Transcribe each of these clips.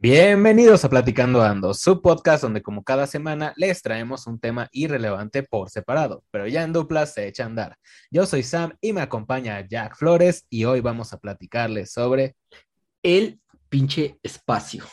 Bienvenidos a Platicando Ando, su podcast donde como cada semana les traemos un tema irrelevante por separado, pero ya en duplas se echa a andar. Yo soy Sam y me acompaña Jack Flores y hoy vamos a platicarles sobre el pinche espacio.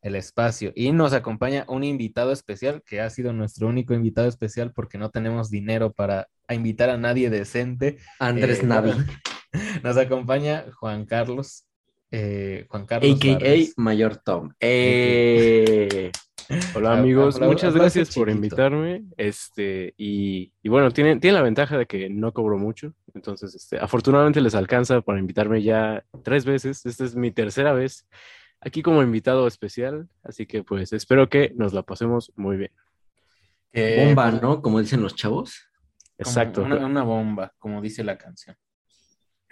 el espacio y nos acompaña un invitado especial que ha sido nuestro único invitado especial porque no tenemos dinero para invitar a nadie decente. Andrés Eh, Navi, Nos acompaña Juan Carlos. Eh, Juan Carlos. a.k.a. Vargas. Mayor Tom. Eh, Hola Ah, amigos, muchas gracias por invitarme. Este, y, y bueno, tienen, tienen la ventaja de que no cobro mucho. Entonces, este, afortunadamente les alcanza para invitarme ya tres veces. Esta es mi tercera vez aquí como invitado especial. Así que pues espero que nos la pasemos muy bien. Bomba, ¿no? Como dicen los chavos. Exacto. Una, una bomba, como dice la canción.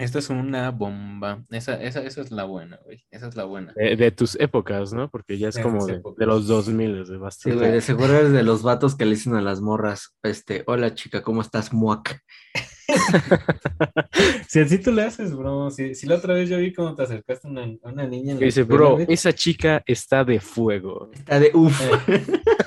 Esta es una bomba. Esa, esa, esa es la buena, güey. Esa es la buena. De, de tus épocas, ¿no? Porque ya es De como de, los 2000, de Sí, bastante. güey, de seguro eres de los vatos que le dicen a las morras, este, hola chica, ¿cómo estás, muac? Si así tú le haces, bro. Si, si la otra vez yo vi cómo te acercaste a una, a una niña en la dice, escuela, bro, esa chica está de fuego. Está de uff.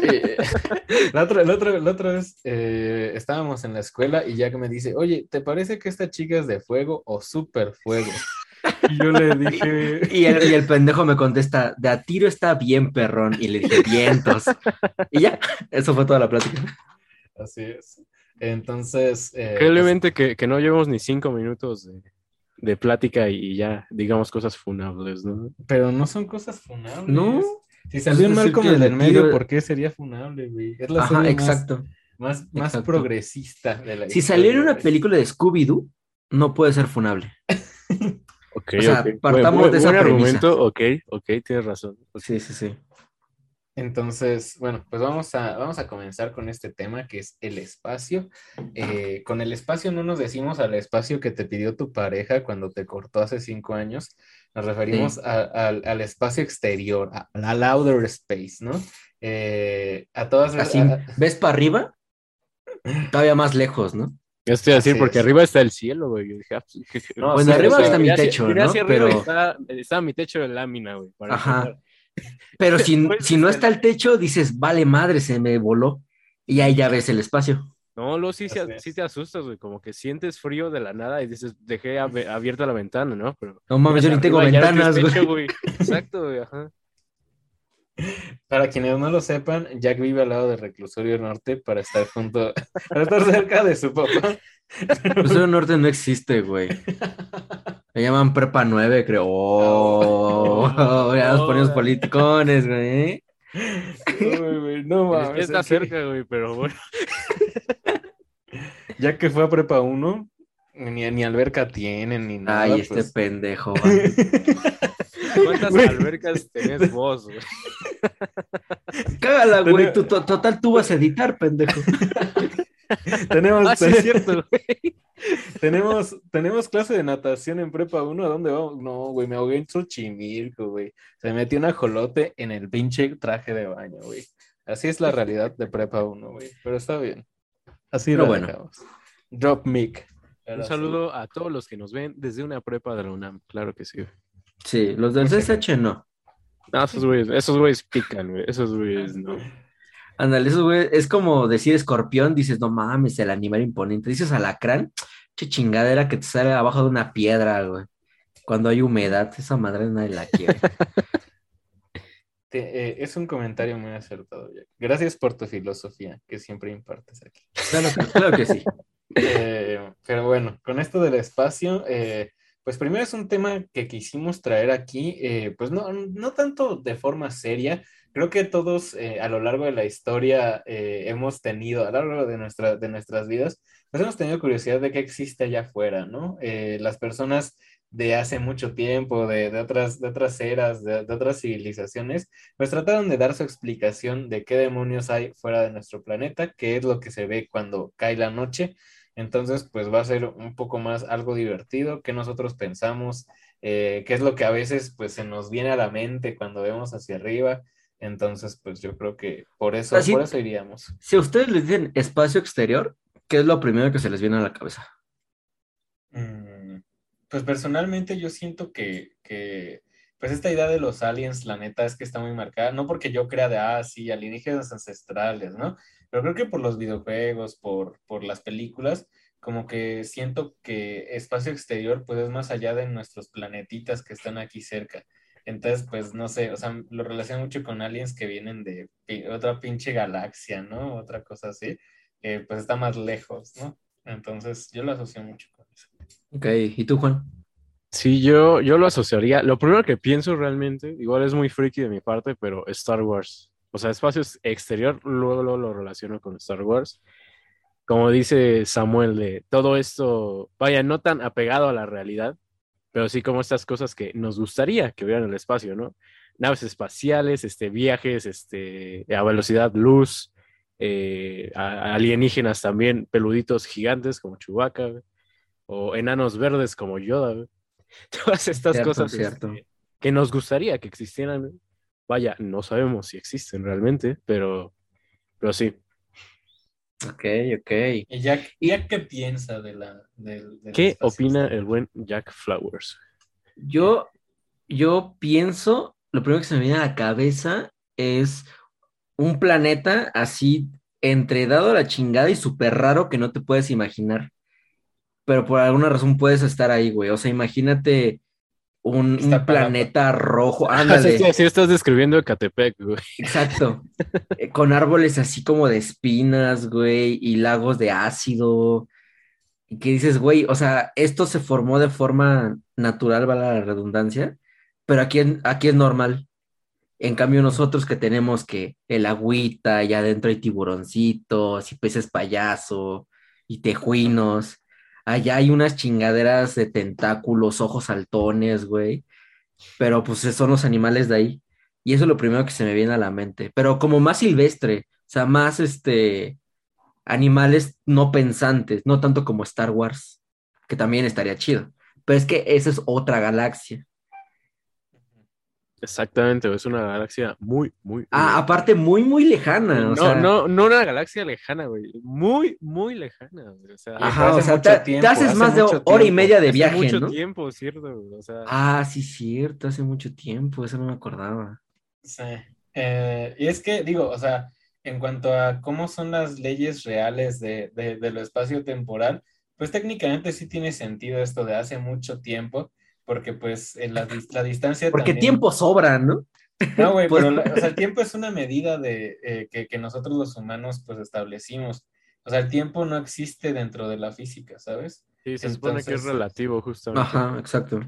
Eh, la, otra, la, otra, la otra vez eh, estábamos en la escuela y Jack me dice, oye, ¿te parece que esta chica es de fuego o súper fuego? Y yo le dije, Y el, y el pendejo me contesta, de a tiro está bien, perrón. Y le dije, vientos. Y ya, eso fue toda la plática. así es. Entonces, eh, Increíblemente que, que no llevamos ni cinco minutos de, de plática y ya digamos cosas funables, ¿no? pues, pero no son cosas funables. No. Si salió Es mal como el del medio, ¿por qué sería funable, güey? Es la Ajá, serie más- exacto. más, más, exacto. progresista de la Si saliera una película de Scooby-Doo, no puede ser funable. Ok, O sea, ok. partamos Buen- de esa buen premisa. argumento, ok, ok, tienes razón. Sí, sí, sí. Entonces, bueno, pues vamos a, vamos a comenzar con este tema que es el espacio. Eh, con el espacio no nos decimos al espacio que te pidió tu pareja cuando te cortó hace cinco años, nos referimos Sí. a- al, al espacio exterior, a la outer space, ¿no? Eh, a todas Así, ¿ves para arriba? Todavía más lejos, ¿no? Ya estoy a decir, Así porque es. arriba está el cielo, güey. Yo dije, ah, pues, No, Bueno, sí, arriba o sea, está mi hacia- techo, ¿no? hacia Pero, está, está mi techo de lámina, güey. para Ajá. empezar. Pero si, si no está el techo, dices, vale madre, se me voló. Y ahí ya ves el espacio. No, luego sí, se- sí te asustas, güey. Como que sientes frío de la nada y dices, dejé abierta la ventana, ¿no? Pero No mames, yo ni tengo ventanas, güey. Exacto, güey. Ajá. Para quienes no lo sepan, Jack vive al lado del reclusorio norte para estar junto, para estar cerca de su papá. El sur norte no existe, güey. Me llaman Prepa 9, creo. Oh, ya nos ponemos politicones, güey. Uy, güey, no mames, está es que- cerca, güey, pero bueno. Ya que fue a prepa 1, ni, ni alberca tienen, ni nada. Ay, este pues. pendejo. va. ¿Cuántas Güey. albercas tenés vos, güey? Cágala, güey. Total, tú vas a editar, pendejo. tenemos, Ah, sí, es cierto, güey. tenemos, tenemos clase de natación en prepa 1. ¿A dónde vamos? No, güey, me ahogué en Xochimilco, güey. Se metió un ajolote en el pinche traje de baño, güey. Así es la realidad de prepa 1, güey. Pero está bien. Así lo bueno. dejamos. Drop mic. Un sí. saludo a todos los que nos ven desde una prepa de la UNAM, claro que sí. güey. Sí, los del CSH no. No, esos güeyes, esos güeyes pican, güey. Esos güeyes no. Ándale, eso, güey, es como decir escorpión, dices, no mames, el animal imponente. Dices alacrán, che chingadera que te sale abajo de una piedra, güey. Cuando hay humedad, esa madre nadie la quiere. Te- eh, es un comentario muy acertado, Jack. Gracias por tu filosofía que siempre impartes aquí. Claro, que- claro que sí. Eh, pero bueno, con esto del espacio, eh, pues primero es un tema que quisimos traer aquí, eh, pues no, no tanto de forma seria, creo que todos eh, a lo largo de la historia eh, hemos tenido, a lo largo de, nuestra, de nuestras vidas, pues hemos tenido curiosidad de qué existe allá afuera, ¿no? Eh, las personas de hace mucho tiempo, de, de otras, de otras eras, de, de otras civilizaciones, pues trataron de dar su explicación de qué demonios hay fuera de nuestro planeta, qué es lo que se ve cuando cae la noche. Entonces, pues va a ser un poco más algo divertido, que nosotros pensamos, eh, qué es lo que a veces pues se nos viene a la mente cuando vemos hacia arriba. Entonces, pues yo creo que por eso, Así- por eso iríamos. Si a ustedes les dicen espacio exterior, ¿qué es lo primero que se les viene a la cabeza? Mm, Pues personalmente yo siento que, que pues esta idea de los aliens, la neta, es que está muy marcada, no porque yo crea de, ah, sí, alienígenas ancestrales, ¿no? Pero creo que por los videojuegos, por, por las películas, como que siento que espacio exterior, pues es más allá de nuestros planetitas que están aquí cerca. Entonces, pues no sé, o sea, lo relaciono mucho con aliens que vienen de otra pinche galaxia, ¿no? Otra cosa así, que pues está más lejos, ¿no? Entonces, yo lo asocio mucho con eso. Ok, ¿y tú, Juan? Sí, yo, yo lo asociaría. Lo primero que pienso realmente, igual es muy freaky de mi parte, pero Star Wars. O sea, espacio exterior, luego, luego lo relaciono con Star Wars. Como dice Samuel, de todo esto, vaya, no tan apegado a la realidad, pero sí como estas cosas que nos gustaría que hubieran en el espacio, ¿no? Naves espaciales, este, viajes este, a velocidad luz, eh, alienígenas también, peluditos gigantes como Chewbacca, o enanos verdes como Yoda. Todas estas cosas este, que nos gustaría que existieran. Vaya, no sabemos si existen realmente, pero, pero sí. Ok, ok. ¿Y Jack, qué piensa de la... ¿Qué opina el buen Jack Flowers? Yo, yo pienso, lo primero que se me viene a la cabeza es un planeta así entredado a la chingada y súper raro que no te puedes imaginar. Pero por alguna razón puedes estar ahí, güey. O sea, imagínate un, planeta rojo. Ándale. Sí, sí, estás describiendo Ecatepec, güey. Exacto. Eh, con árboles así como de espinas, güey, y lagos de ácido. Y que dices, güey, o sea, esto se formó de forma natural, vale la redundancia, pero aquí, aquí es normal. En cambio, nosotros que tenemos que el agüita, y adentro hay tiburoncitos y peces payaso y tejuinos allá hay unas chingaderas de tentáculos, ojos saltones, güey. Pero pues son los animales de ahí. Y eso es lo primero que se me viene a la mente. Pero como más silvestre, o sea, más este animales no pensantes, no tanto como Star Wars, que también estaría chido. Pero es que esa es otra galaxia. Exactamente, es una galaxia muy, muy. Ah, aparte, muy, muy lejana. no, no, no una galaxia lejana, güey. Muy, muy lejana. O sea, Ajá, o sea, te, haces más de hora y media de viaje, hace mucho tiempo, cierto. O sea... Ah, sí, cierto, hace mucho tiempo, eso no me acordaba. Sí. Eh, y es que, digo, o sea, en cuanto a cómo son las leyes reales de, de, de lo espacio temporal, pues técnicamente sí tiene sentido esto de hace mucho tiempo porque pues en la, la distancia... Porque tiempo sobra, ¿no? No, güey, pero o sea, el tiempo es una medida de, eh, que, que, nosotros los humanos pues establecimos. O sea, el tiempo no existe dentro de la física, ¿sabes? Sí, se supone que es relativo justamente. Ajá, exacto.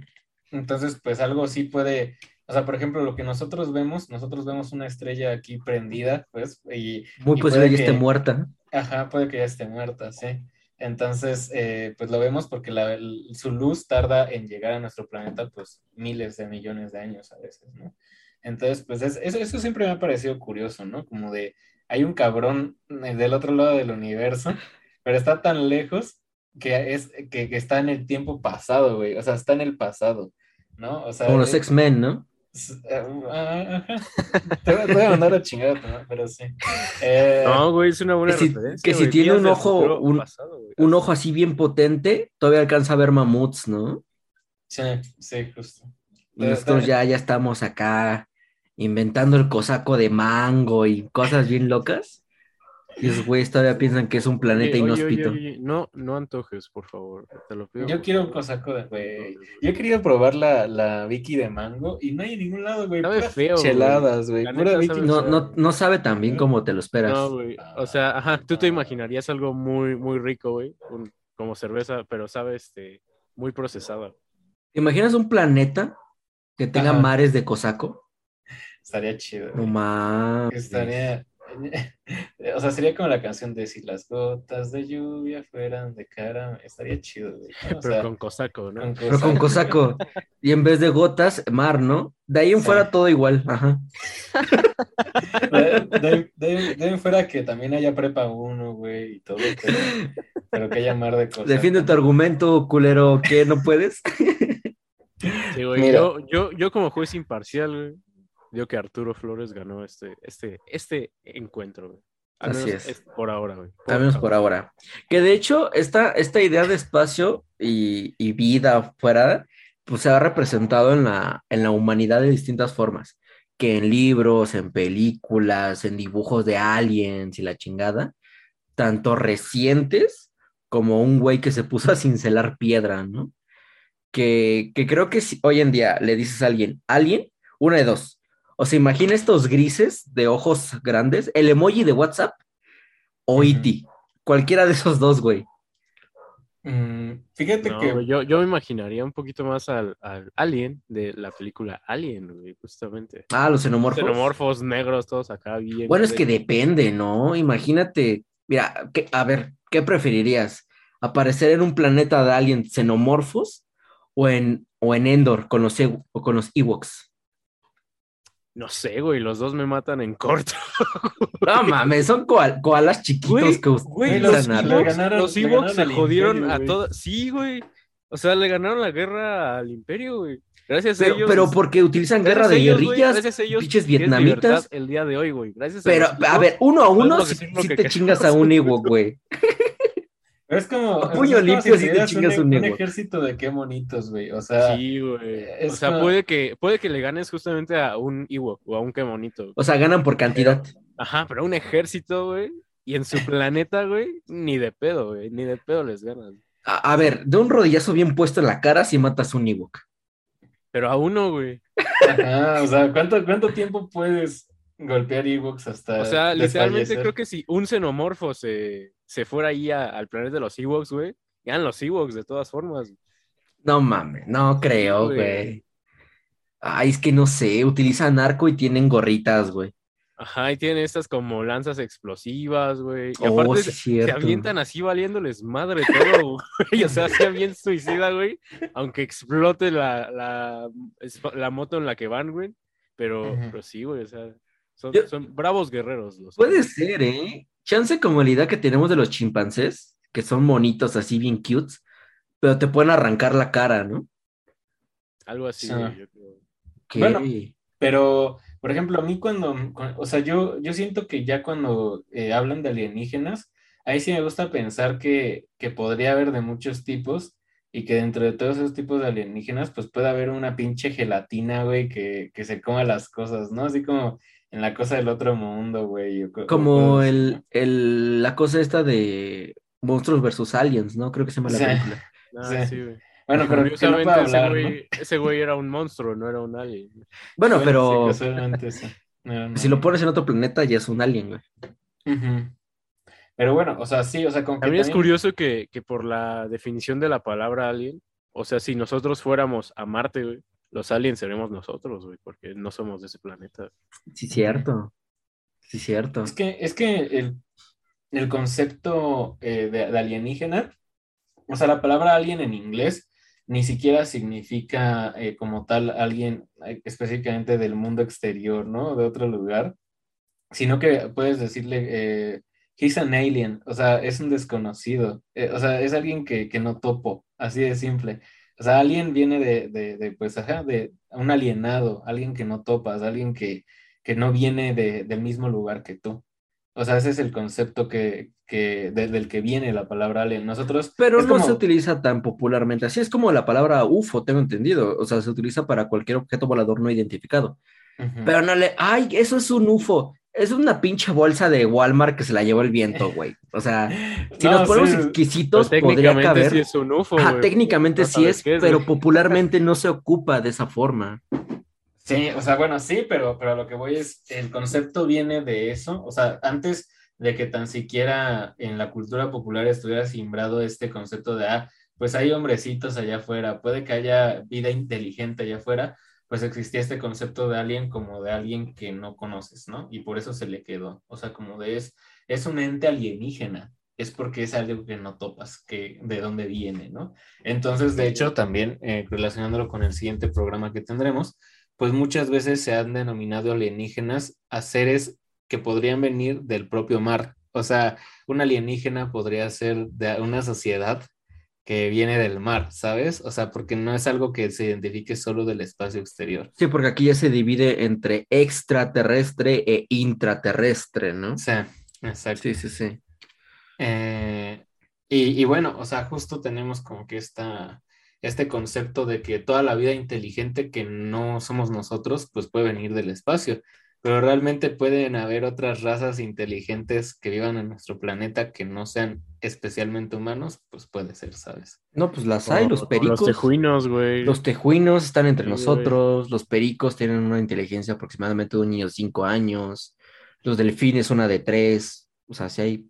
Entonces, pues algo sí puede, o sea, por ejemplo, lo que nosotros vemos, nosotros vemos una estrella aquí prendida, pues, y... Muy posible que esté muerta. Ajá, puede que ya esté muerta, sí. Entonces, eh, pues lo vemos porque la, su luz tarda en llegar a nuestro planeta, pues miles de millones de años a veces, ¿no? Entonces, pues eso, eso siempre me ha parecido curioso, ¿no? Como de, hay un cabrón del otro lado del universo, pero está tan lejos que, es, que, que está en el tiempo pasado, güey, o sea, está en el pasado, ¿no? O sea, Como los X-Men, ¿no? Te voy a mandar a chingar, pero sí. Eh, no, güey, es una buena que si, referencia. Que si tiene un ojo, un, un, ojo así bien potente, todavía alcanza a ver mamuts, ¿no? Sí, sí, justo. Y nosotros ya, ya estamos acá inventando el cosaco de mango y cosas bien locas. Y esos güeyes todavía piensan que es un planeta inhóspito. no, no antojes, por favor. Te lo pido. Yo quiero un cosaco de güey. Yo he querido probar la, la Vicky de mango y no hay en ningún lado, güey. Sabe feo. Cheladas, güey. No, no, no sabe tan bien como te lo esperas. No, güey. O sea, ajá, tú te imaginarías algo muy, muy rico, güey. Como cerveza, pero sabe este, muy procesada. ¿Te imaginas un planeta que tenga mares de cosaco? Estaría chido. No mames. Estaría o sea, sería como la canción de si las gotas de lluvia fueran de cara, estaría chido. Pero con cosaco, ¿no? Pero con cosaco. Y en vez de gotas, mar, ¿no? De ahí en fuera todo igual, ajá. De, ahí en fuera que también haya prepa uno, güey, y todo, pero, que haya mar de cosas. Defiende tu argumento, culero, que no puedes. Sí, güey, yo, yo, yo como juez imparcial, güey, Digo que Arturo Flores ganó este, este, este encuentro, Así es. Por ahora, güey. Al menos por ahora. Que de hecho, esta, esta idea de espacio y, vida fuera pues se ha representado en la, en la humanidad de distintas formas, que en libros, en películas, en dibujos de aliens y la chingada, tanto recientes como un güey que se puso a cincelar piedra, ¿no? Que, que creo que si hoy en día le dices a alguien, alien, una de dos. O se imagina estos grises de ojos grandes, el emoji de WhatsApp o Ujú. E.T. Cualquiera de esos dos, güey. Mm, fíjate No, que yo, yo me imaginaría un poquito más al, al Alien de la película Alien, güey, justamente. Ah, los xenomorfos. Xenomorfos negros, todos acá bien. Bueno, es que depende, ¿no? Imagínate, mira, ¿qué- a ver, ¿qué preferirías? ¿Aparecer en un planeta de aliens xenomorfos o en, o en Endor con los, Ew- o con los Ewoks? No sé, güey, los dos me matan en corto. No mames, son koal- koalas chiquitos Güey, que Güey, Güey, los los utilizan a- Ewoks, ganaron- los Ewoks se jodieron Imperio, a güey. todas. Sí, güey. O sea, le ganaron la guerra al Imperio, güey. Gracias a Pero, ellos. pero porque utilizan guerra de ellos, güey, guerrillas, gracias a ellos pinches vietnamitas. El día de hoy, güey. Gracias Pero, a los a ver, uno a uno podemos si, te chingas a un Ewok, güey. Pero es como. A puño limpio sí te chingas un, un un ejército de qué bonitos, güey. O sea, Sí, güey. es O sea, como- puede que, puede que le ganes justamente a un Ewok o a un Kemonito. O sea, ganan por cantidad. Ajá, pero un ejército, güey. Y en su planeta, güey, ni de pedo, güey. Ni de pedo les ganas. A, a ver, de un rodillazo bien puesto en la cara si matas un Ewok. Pero a uno, güey. ajá, o sea, ¿cuánto, ¿cuánto tiempo puedes golpear Ewoks hasta. O sea, literalmente creo que si un xenomorfo se, se fuera ahí a- al planeta de los Ewoks, güey, ganan los Ewoks de todas formas. No mames, no creo, güey. Ay, es que no sé, utilizan arco y tienen gorritas, güey. Ajá, y tienen estas como lanzas explosivas, güey. Y Oh, aparte sí, se, avientan así valiéndoles madre todo, güey. O sea, sea bien suicida, güey. Aunque explote la, la, moto en la que van, güey. Pero, Ujú. pero sí, güey, o sea, son, Yo- son bravos guerreros. Los Puede ser, ¿eh? Chance como la idea que tenemos de los chimpancés, que son monitos así bien cutes, pero te pueden arrancar la cara, ¿no? Algo así, Sí. güey, yo creo. Bueno, Pero, por ejemplo, a mí cuando, cu- o sea, yo, yo siento que ya cuando eh, hablan de alienígenas, ahí sí me gusta pensar que, que podría haber de muchos tipos y que dentro de todos esos tipos de alienígenas, pues puede haber una pinche gelatina, güey, que, que se coma las cosas, ¿no? Así como en la cosa del otro mundo, güey. como el, el, la cosa esta de monstruos versus aliens, ¿no? Creo que se llama la Sí. película. Ah, Sí. sí, güey. Bueno, pero que no ese güey, ese güey era un monstruo, no era un alien. Bueno, pero. No, no, si lo pones en otro planeta ya es un alien, güey. Pero bueno, o sea, sí, o sea, como que También es también- curioso que, que por la definición de la palabra alien, o sea, si nosotros fuéramos a Marte, güey, los aliens seremos nosotros, güey, porque no somos de ese planeta. Sí, cierto. Sí, cierto. Es que, es que el, el concepto eh, de, de alienígena, o sea, la palabra alien en inglés ni siquiera significa eh, como tal alguien eh, específicamente del mundo exterior, ¿no? De otro lugar, sino que puedes decirle, eh, he's an alien, o sea, es un desconocido, eh, o sea, es alguien que, que no topo, así de simple. O sea, alien viene de, de, de, pues, ajá, de un alienado, alguien que no topas, alguien que, que no viene de, del mismo lugar que tú. O sea, ese es el concepto que, que, de- del que viene la palabra alien. Nosotros, Pero no como- se utiliza tan popularmente. Así es como la palabra UFO, tengo entendido. O sea, se utiliza para cualquier objeto volador no identificado. Ujú. Pero no le, ay, eso es un UFO. Es una pinche bolsa de Walmart que se la llevó el viento, güey. O sea, si No, nos ponemos sí, exquisitos, podría técnicamente caber. sí es un UFO, Ajá, güey, técnicamente no sí es, qué pero güey. popularmente no se ocupa de esa forma. Sí, o sea, bueno, sí, pero, pero a lo que voy es, el concepto viene de eso, o sea, antes de que tan siquiera en la cultura popular estuviera simbrado este concepto de, ah, pues hay hombrecitos allá afuera, puede que haya vida inteligente allá afuera, pues existía este concepto de alien como de alguien que no conoces, ¿no? Y por eso se le quedó, o sea, como de es, es un ente alienígena, es porque es algo que no topas, que de dónde viene, ¿no? Entonces, de hecho, también eh, relacionándolo con el siguiente programa que tendremos, pues muchas veces se han denominado alienígenas a seres que podrían venir del propio mar. O sea, un alienígena podría ser de una sociedad que viene del mar, ¿sabes? O sea, porque no es algo que se identifique solo del espacio exterior. Sí, porque aquí ya se divide entre extraterrestre e intraterrestre, ¿no? Sea, exacto. Sí, sí, sí. Eh, y, y bueno, o sea, justo tenemos como que esta, este concepto de que toda la vida inteligente que no somos nosotros, pues puede venir del espacio. Pero realmente pueden haber otras razas inteligentes que vivan en nuestro planeta que no sean especialmente humanos, pues puede ser, ¿sabes? No, pues las hay, O- los pericos. Los tejuinos, güey. Los tejuinos están entre Sí, güey. nosotros, los pericos tienen una inteligencia aproximadamente de un niño de 5 años, los delfines una de 3, o sea, si hay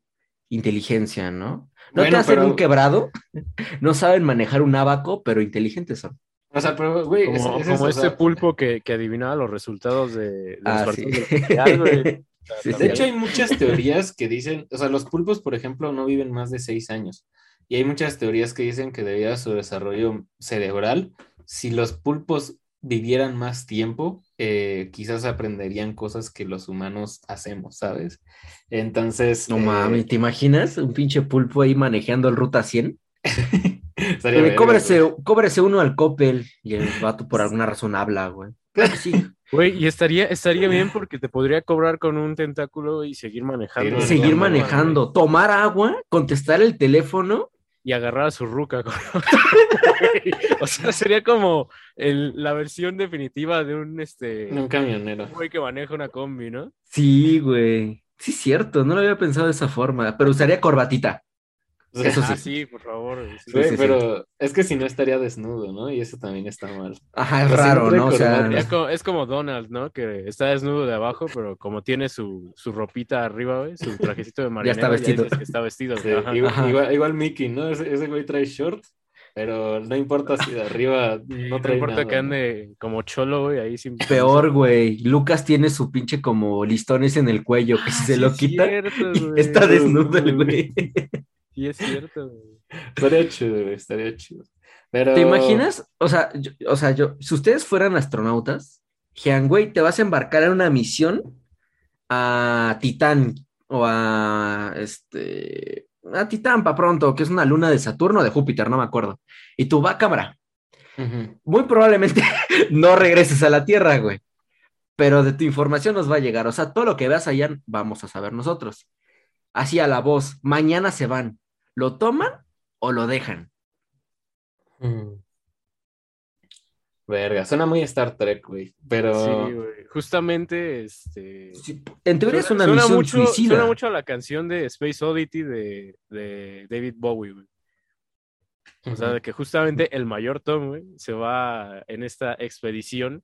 inteligencia, ¿no? No te hacen pero- un quebrado, no saben manejar un abaco, pero inteligentes son. O sea, pero, güey, es- Como, es como eso, o este sea, pulpo que, que adivinaba los resultados de, de los Ah, partidos sí. güey. Sí, De hecho, hay muchas teorías que dicen, o sea, los pulpos, por ejemplo, no viven más de seis años. Y hay muchas teorías que dicen que debido a su desarrollo cerebral, si los pulpos vivieran más tiempo, eh, quizás aprenderían cosas que los humanos hacemos, ¿sabes? Entonces, No eh, mames, ¿te imaginas? Un pinche pulpo ahí manejando el Ruta 100. verga, cóbrese, uno al Coppel y el vato por alguna razón habla, güey. Claro que sí. Güey, y estaría, estaría bien porque te podría cobrar con un tentáculo y seguir manejando. Seguir manejando, tomar agua, contestar el teléfono. Y agarrar a su ruca. o sea, sería como el- la versión definitiva de un este Un camionero. un güey que maneja una combi, ¿no? Sí, güey. Sí, es cierto, no lo había pensado de esa forma, pero usaría corbatita. Eso Ah, sí. sí, por favor. sí. sí, sí. pero es que si no estaría desnudo, ¿no? Y eso también está mal. Ajá, es Pero raro, ¿no? O sea. Es como, es como Donald, ¿no? Que está desnudo de abajo, pero como tiene su, su ropita arriba, güey, su trajecito de marinero, está vestido. dices que está vestido. Sí, güey, ajá. igual, Ajá. igual, igual Mickey, ¿no? Ese, ese güey trae shorts, pero no importa si de arriba no No trae importa nada, que ¿no? ande como cholo, güey, ahí sin... peor, güey. Lucas tiene su pinche como listones en el cuello, que si Ah, se sí lo quita, cierto, está desnudo el güey. Sí, es cierto, güey. Estaría chido, güey, estaría chido. Pero... ¿Te imaginas? O sea, yo, o sea, yo, si ustedes fueran astronautas, Jean, güey, te vas a embarcar en una misión a Titán o a este a Titán para pronto, que es una luna de Saturno o de Júpiter, no me acuerdo. Y tú va a cámara. Muy probablemente no regreses a la Tierra, güey. Pero de tu información nos va a llegar. O sea, todo lo que veas allá vamos a saber nosotros. Así a la voz, mañana se van. ¿Lo toman o lo dejan? Mm. Verga, suena muy Star Trek, güey, pero... Sí, güey. Justamente, este... Sí, en teoría es Suena- una suena misión mucho, suicida. Suena mucho a la canción de Space Oddity de, de David Bowie, güey. O sea, de que justamente el mayor Tom, güey, se va en esta expedición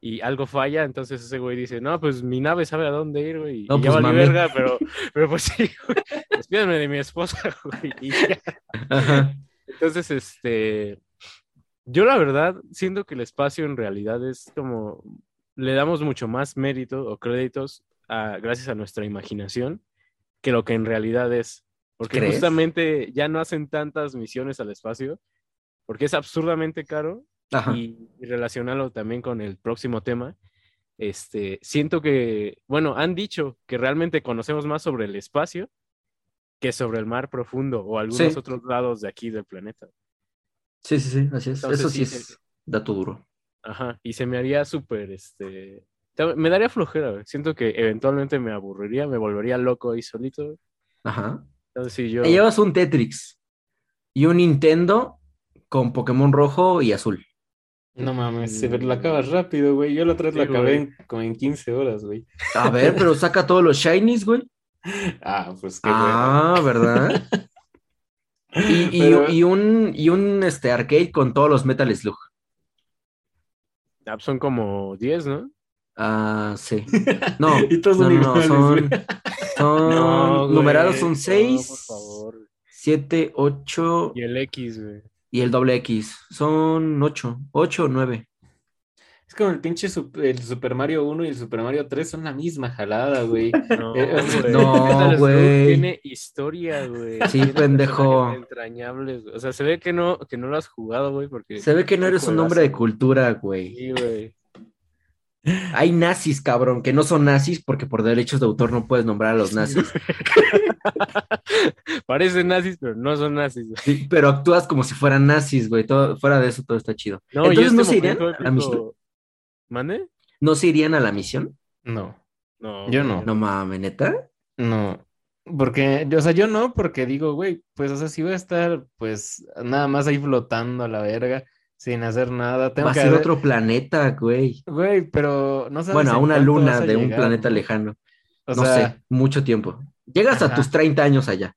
y algo falla, entonces ese güey dice, no, pues mi nave sabe a dónde ir, güey, y No, ya pues, valí mami. verga, pero, pero pues sí, güey, despídanme de mi esposa, güey, y ya. Ajá. Entonces, este, yo la verdad siento que el espacio en realidad es como, le damos mucho más mérito o créditos a, gracias a nuestra imaginación que lo que en realidad es. Porque ¿Crees? justamente ya no hacen tantas misiones al espacio, porque es absurdamente caro Ajá. y, y relacionarlo también con el próximo tema. Este, siento que, bueno, han dicho que realmente conocemos más sobre el espacio que sobre el mar profundo o algunos Sí. otros lados de aquí del planeta. Sí, sí, sí, así es. Entonces, Eso sí sí, es dato duro. Ajá, y se me haría súper, este, me daría flojera. Siento que eventualmente me aburriría, me volvería loco ahí solito. Ajá. Entonces, sí, yo... Te llevas un Tetrix y un Nintendo con Pokémon rojo y azul. No mames, se la acabas rápido, güey. Yo la otra vez la Sí, acabé güey. en, como en 15 horas, güey. A ver, pero saca todos los shinies, güey. Ah, pues qué Ah, ¿verdad? Y, y- Pero- y un, y un este, arcade con todos los Metal Slug. Ah, son como 10, ¿no? Ah, sí. No, Y todos no, no, son, son No, numerados son no, 6, por favor. 7, 8 Y el X, güey. Y el doble X. Son 8, 8 o 9. Es como el pinche el Super Mario 1 y el Super Mario 3 son la misma jalada, güey. No, Eh, güey. no, güey. Tiene historia, güey. Sí, Tiene pendejo. Entrañables, güey. O sea, se ve que no, que no lo has jugado, güey, porque... Se ve que no eres un hombre de cultura, güey. Sí, güey. Hay nazis, cabrón, que no son nazis porque por derechos de autor no puedes nombrar a los nazis. Parecen nazis, pero no son nazis. Sí, pero actúas como si fueran nazis, güey. Todo, fuera de eso, todo está chido. No, Entonces, este ¿no se irían a la misión? ¿Mande? ¿No se irían a la misión? No, No. Yo no. No mames, neta. no. Porque, o sea, yo no, porque digo, güey, pues, o sea, si voy a estar, pues, nada más ahí flotando a la verga, sin hacer nada. Tengo Va a que ser haber- otro planeta, güey. Güey, pero no sabes. Bueno, a una luna a de un planeta ¿no? lejano. O no sea, sé, mucho tiempo. Llegas a tus 30 años allá.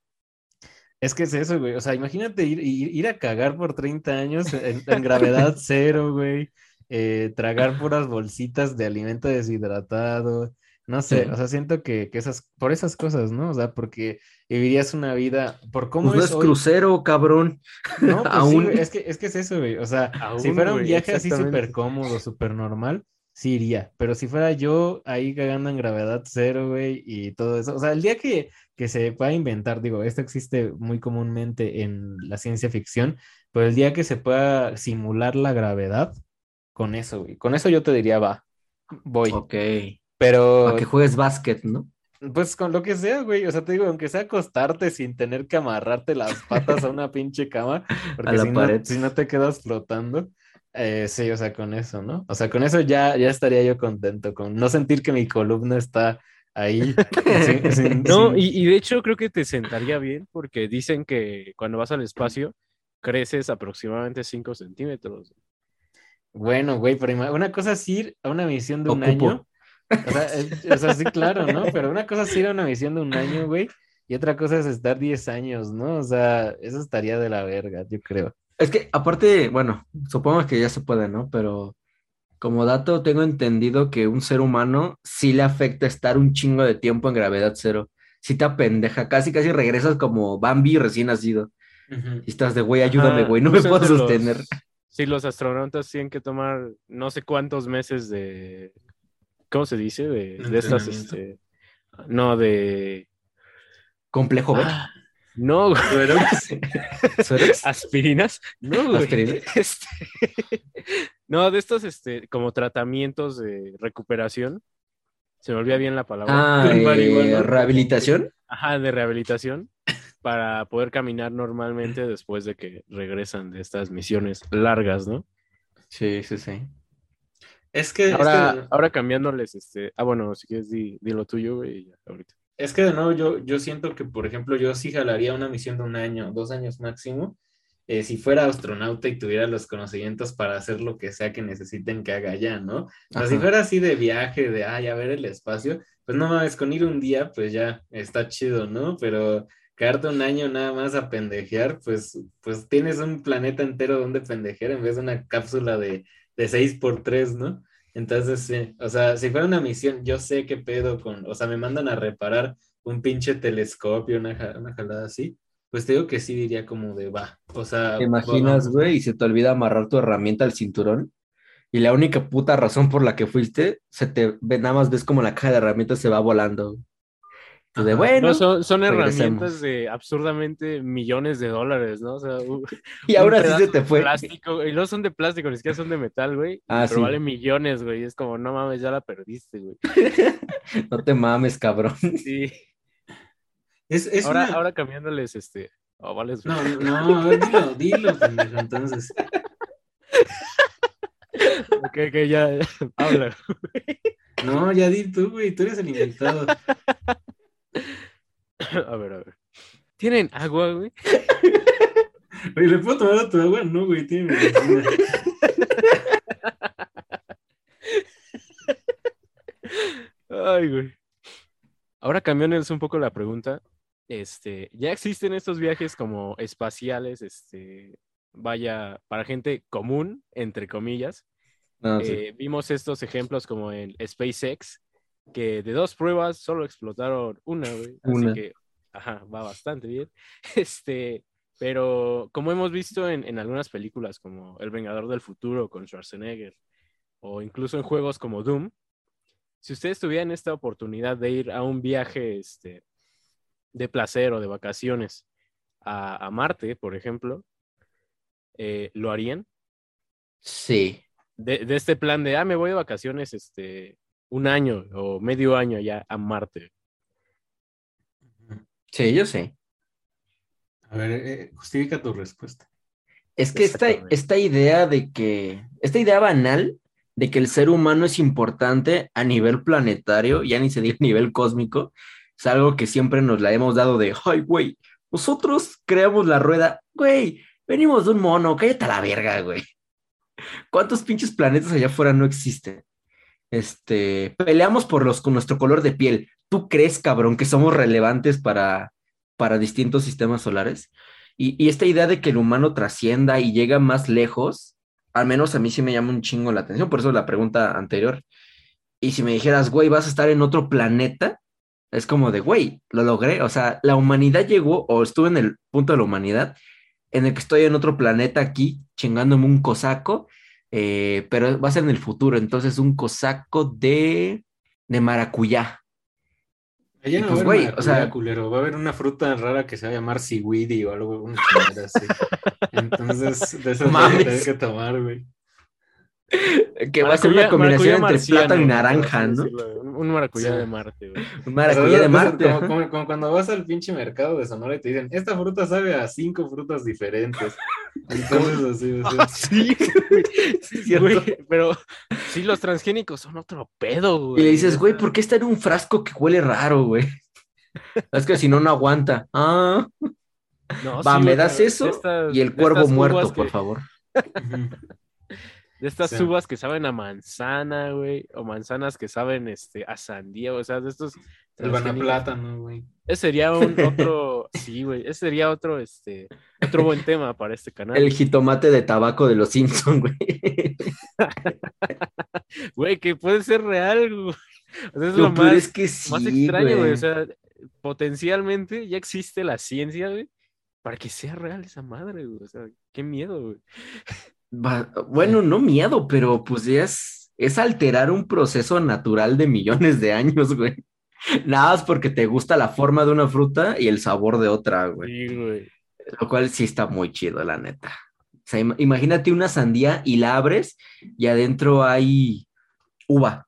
es que es eso, güey. O sea, imagínate ir, ir, ir a cagar por 30 años en, en gravedad cero, güey. eh, tragar puras bolsitas de alimento deshidratado. No sé, Sí. o sea, siento que, que esas, por esas cosas, ¿no? O sea, porque vivirías una vida, por cómo Pues no es es hoy. crucero, cabrón. No, pues Aún. es que, es que es eso, güey. O sea, si fuera un güey, viaje así súper cómodo, súper normal, sí iría. Pero si fuera yo ahí cagando en gravedad cero, güey, y todo eso. O sea, el día que, que se pueda inventar, digo, esto existe muy comúnmente en la ciencia ficción, pero el día que se pueda simular la gravedad, con eso, güey. Con eso yo te diría, va, voy. Ok. Pero, Para que juegues básquet, ¿no? pues con lo que sea, güey. O sea, te digo, aunque sea acostarte sin tener que amarrarte las patas a una pinche cama, porque si no, si no te quedas flotando. eh, sí, o sea, con eso, ¿no? O sea, con eso ya, ya estaría yo contento, con no sentir que mi columna está ahí. sin- sin- No, y, y de hecho creo que te sentaría bien porque dicen que cuando vas al espacio creces aproximadamente 5 centímetros. Bueno, güey, pero una cosa es ir a una misión de un año. O sea, es- o sea, sí, claro, ¿no? Pero una cosa es ir a una misión de un año, güey, y otra cosa es estar 10 años, ¿no? O sea, eso estaría de la verga, yo creo. Es que aparte, bueno, supongo que ya se puede, ¿no? Pero como dato, tengo entendido que un ser humano sí le afecta estar un chingo de tiempo en gravedad cero. Sí te apendeja, casi casi regresas como Bambi recién nacido. Y estás de, güey, ayúdame, güey, no me puedo los- sostener. Sí, los astronautas tienen que tomar no sé cuántos meses de, ¿cómo se dice? De, de estas, este, no, de, Complejo, ¿ves? Ah, no, güey. Aspirinas, no, güey. ¿Aspirinas? Este, no, de estos, este, como tratamientos de recuperación. Se me olvida bien la palabra. Ah, eh, rehabilitación. Ajá, de rehabilitación para poder caminar normalmente después de que regresan de estas misiones largas, ¿no? Sí, sí, sí. Es que, es Ahora, que- ahora cambiándoles, este, ah, bueno, si quieres di, di lo tuyo, güey, y ya, ahorita. Es que de nuevo yo, yo siento que, por ejemplo, yo sí jalaría una misión de un año, dos años máximo, eh, si fuera astronauta y tuviera los conocimientos para hacer lo que sea que necesiten que haga ya, ¿no? O sea, si fuera así de viaje, de, ay, a ver el espacio, pues no mames, con ir un día, pues ya está chido, ¿no? Pero quedarte un año nada más a pendejear, pues, pues tienes un planeta entero donde pendejear en vez de una cápsula de, de 6 por 3 ¿no? Entonces, sí, o sea, si fuera una misión, yo sé qué pedo con, o sea, me mandan a reparar un pinche telescopio, una, una jalada así, pues te digo que sí diría como de va, o sea, ¿Te imaginas, vamos. güey, y se te olvida amarrar tu herramienta al cinturón? Y la única puta razón por la que fuiste, se te ve, nada más ves como la caja de herramientas se va volando. Tú de bueno, No, son, herramientas de absurdamente millones de dólares, ¿no? O sea, un, y ahora sí se te fue. Plástico, y no son de plástico, ni siquiera son de metal, güey. Ah, pero sí. valen millones, güey. Es como, no mames, ya la perdiste, güey. No te mames, cabrón. Sí. Es, es ahora, una- ahora cambiándoles, este. oh, No, no, a ver, dilo, dilo, pendejo, entonces. Ok, ok, ya, ya, habla. No, ya di tú, güey, tú eres el invitado. A ver, a ver. ¿Tienen agua, güey? ¿le puedo tomar a tu agua? No, güey, tiene medicina. Ay, güey. Ahora cambiándoles un poco la pregunta. Este, ya existen estos viajes como espaciales, este, vaya, para gente común, entre comillas. Sí. Eh, vimos estos ejemplos como en SpaceX, que de dos pruebas solo explotaron una, güey. Así que, ajá, va bastante bien. Este, pero como hemos visto en, en algunas películas como El Vengador del Futuro con Schwarzenegger, o incluso en juegos como Doom, si ustedes tuvieran esta oportunidad de ir a un viaje este, de placer o de vacaciones a, a Marte, por ejemplo, eh, ¿lo harían? Sí. de, de este plan de, ah, me voy de vacaciones este, un año o medio año ya a Marte. Sí, yo sé. A ver, eh, justifica tu respuesta. Es que esta, esta idea de que, esta idea banal de que el ser humano es importante a nivel planetario, ya ni se diga a nivel cósmico, Es algo que siempre nos la hemos dado de, ay, güey, nosotros creamos la rueda, güey, venimos de un mono, cállate a la verga, güey. ¿Cuántos pinches planetas allá afuera no existen? Este, peleamos por los con nuestro color de piel. ¿Tú crees, cabrón, que somos relevantes para, para distintos sistemas solares? Y, y esta idea de que el humano trascienda y llega más lejos, al menos a mí sí me llama un chingo la atención, por eso la pregunta anterior. Y si me dijeras, güey, vas a estar en otro planeta, es como de, güey, lo logré. O sea, la humanidad llegó, o estuve en el punto de la humanidad, en el que estoy en otro planeta aquí, chingándome un cosaco, eh, pero va a ser en el futuro, entonces un cosaco de, de maracuyá. Allá no pues, va a haber güey, o sea- maracuyá, culero. Va a haber una fruta rara que se va a llamar seaweedy o algo, una así. Entonces, de esas Mames. tienes que tomar, güey. Que va a ser una combinación entre plátano y naranja, ¿no? Un maracuyá Sí. de Marte, güey. Un maracuyá de Marte. Como, ajá. como- como cuando vas al pinche mercado de Sonora y te dicen, esta fruta sabe a cinco frutas diferentes. Entonces, así, así. Sí, güey. Sí, cierto. Güey, pero sí, los transgénicos son otro pedo, Y güey. le dices, güey, ¿por qué está en un frasco que huele raro, güey? Es que si no, no aguanta. Ah, No, va, sí, me das eso estas- y el cuervo muerto, por que- favor. De estas Sí. uvas que saben a manzana, güey, o manzanas que saben este, a sandía, o sea, de estos. El transgénicos. banaplátano, güey. Ese sería un otro, sí, güey, ese sería otro, este, otro buen tema para este canal. El jitomate de tabaco de los Simpsons, güey. Güey, que puede ser real, güey. O sea, es Lo lo más, es que sí, más extraño, güey. O sea, potencialmente ya existe la ciencia, güey, para que sea real esa madre, güey. O sea, qué miedo, güey. Bueno, no miedo, pero pues ya es, es alterar un proceso natural de millones de años, güey. Nada más porque te gusta la forma de una fruta y el sabor de otra, güey. Sí, güey. Lo cual sí está muy chido, la neta. O sea, im- imagínate una sandía y la abres y adentro hay uva.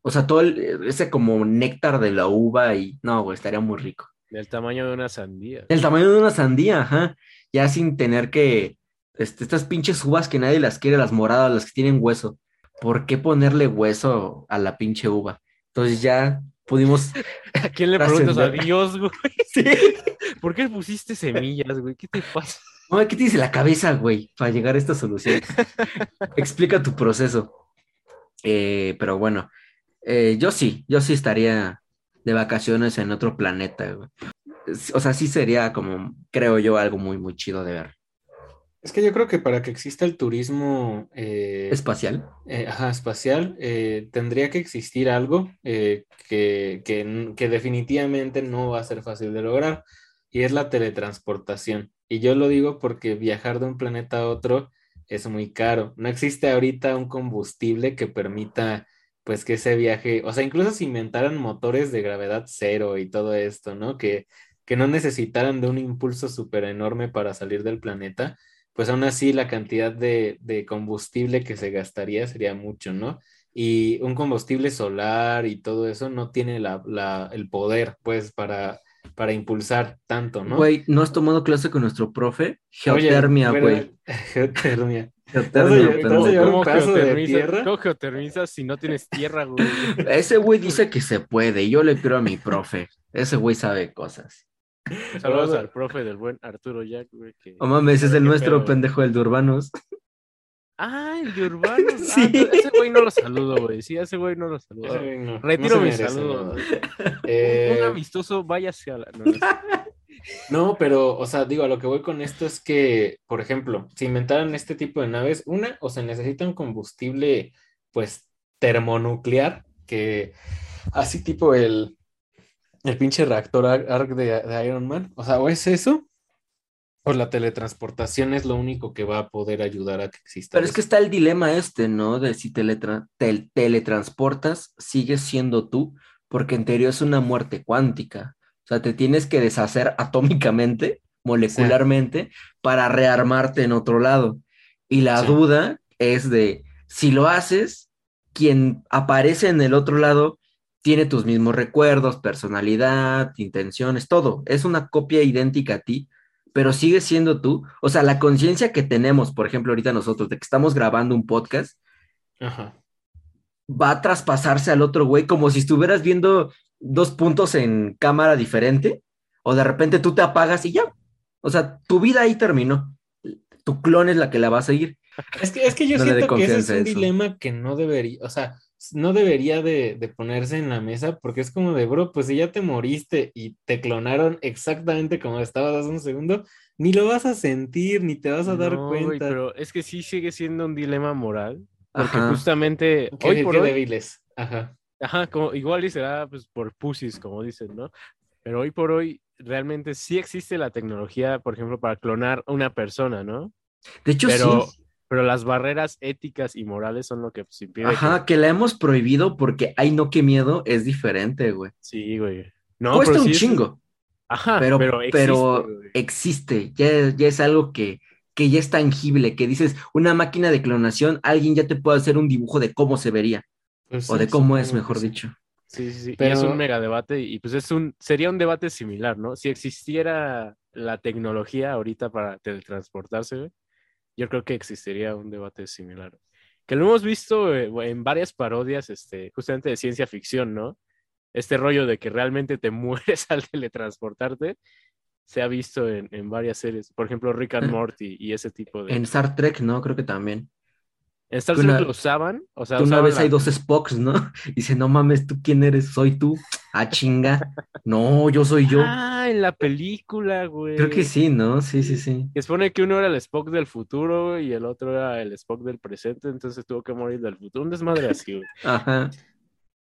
O sea, todo el- ese como néctar de la uva y no, güey, estaría muy rico. Del tamaño de una sandía. El tamaño de una sandía, ajá. Ya sin tener que, este, estas pinches uvas que nadie las quiere, las moradas, las que tienen hueso. ¿Por qué ponerle hueso a la pinche uva? Entonces ya pudimos... ¿A quién le preguntas a. Dios, güey? Sí. ¿Por qué pusiste semillas, güey? ¿Qué te pasa? Mamá, ¿qué tienes en la cabeza, güey, para llegar a esta solución? Explica tu proceso. Eh, pero bueno, eh, yo sí, yo sí estaría de vacaciones en otro planeta, güey. O sea, sí sería como, creo yo, algo muy, muy chido de ver. Es que yo creo que para que exista el turismo eh, Espacial. eh, ajá, espacial, eh, tendría que existir algo que, que que definitivamente no va a ser fácil de lograr, y es la teletransportación. Y yo lo digo porque viajar de un planeta a otro es muy caro. No existe ahorita un combustible que permita, pues, que ese viaje, o sea, incluso si inventaran motores de gravedad cero y todo esto, ¿no? Que, que no necesitaran de un impulso súper enorme para salir del planeta pues aún así la cantidad de, de combustible que se gastaría sería mucho, ¿no? Y un combustible solar y todo eso no tiene la, la- el poder, pues, para, para impulsar tanto, ¿no? Güey, ¿no has tomado clase con nuestro profe? Geotermia, güey. Geotermia. Geotermia, ¿Cómo geotermizas- geotermizas si no tienes tierra, güey? Ese güey dice que se puede, y yo le pido a mi profe. Ese güey sabe cosas. Saludos al profe del buen Arturo Jack, güey. que- No mames, es el nuestro pedo. pendejo, el de Urbanos. Ah, el de Urbanos. Ah, Sí. ese güey no lo saludo, güey. Sí, ese güey no lo saludo. No- Retiro no mi saludo. Un Eh, amistoso, váyase a la. no, no sé. No, pero, o sea, digo, a lo que voy con esto es que, por ejemplo, si inventaran este tipo de naves, una, o se necesita un combustible, pues, termonuclear, que así tipo el, el pinche reactor Ar- ARC de, de Iron Man, o sea, o es eso, o la teletransportación es lo único que va a poder ayudar a que exista. Pero es que está el dilema este, ¿no? De si teletra- tel- teletransportas, sigues siendo tú, porque en teoría es una muerte cuántica. O sea, te tienes que deshacer atómicamente, molecularmente, para rearmarte en otro lado. Y la Sí. duda es de, si lo haces, quien aparece en el otro lado tiene tus mismos recuerdos, personalidad, intenciones, todo. Es una copia idéntica a ti, pero sigue siendo tú. O sea, la conciencia que tenemos, por ejemplo, ahorita nosotros, de que estamos grabando un podcast, Ajá. va a traspasarse al otro güey como si estuvieras viendo dos puntos en cámara diferente, o de repente tú te apagas y ya. O sea, tu vida ahí terminó. Tu clon es la que la va a seguir. Es que, es que yo No siento que ese es un eso. dilema que no debería, o sea, no debería de, de ponerse en la mesa porque es como de, bro, pues si ya te moriste y te clonaron exactamente como estabas hace un segundo, ni lo vas a sentir, ni te vas a dar No, cuenta. pero es que sí sigue siendo un dilema moral, porque Ajá. justamente Qué, hoy por qué hoy, débiles. Ajá. ajá, como, igual y será pues por pussies, como dicen, ¿no? Pero hoy por hoy realmente sí existe la tecnología, por ejemplo, para clonar a una persona, ¿no? De hecho, Pero, sí. Pero las barreras éticas y morales son lo que pues, impide que- Ajá, que la hemos prohibido porque, ay, no, qué miedo, es diferente, güey. Sí, güey. No, Cuesta pero un sí es- chingo, Ajá, pero, pero, pero, existe, güey. existe, ya, ya es algo que, que ya es tangible, que dices, una máquina de clonación, alguien ya te puede hacer un dibujo de cómo se vería, Pues o sí, de cómo es, que mejor sí. dicho. Sí, sí, sí. Y Pero- es un mega debate y pues es un, sería un debate similar, ¿no? Si existiera la tecnología ahorita para teletransportarse, güey, yo creo que existiría un debate similar. Que lo hemos visto eh, en varias parodias, este, justamente de ciencia ficción, ¿no? Este rollo de que realmente te mueres al teletransportarte se ha visto en, en varias series. Por ejemplo, Rick and Morty y ese tipo de... En Star Trek, ¿no? Creo que también. En Star Trek una- lo usaban, o sea, Que una usaban vez la- hay dos Spocks, ¿no? Y dice, no mames, ¿tú quién eres? ¿Soy tú? Ah, chinga. No, yo soy yo. Ah, en la película, güey. Creo que sí, ¿no? Sí, sí, sí. Que supone que uno era el Spock del futuro y el otro era el Spock del presente, entonces tuvo que morir del futuro. Un desmadre así, güey. Ajá.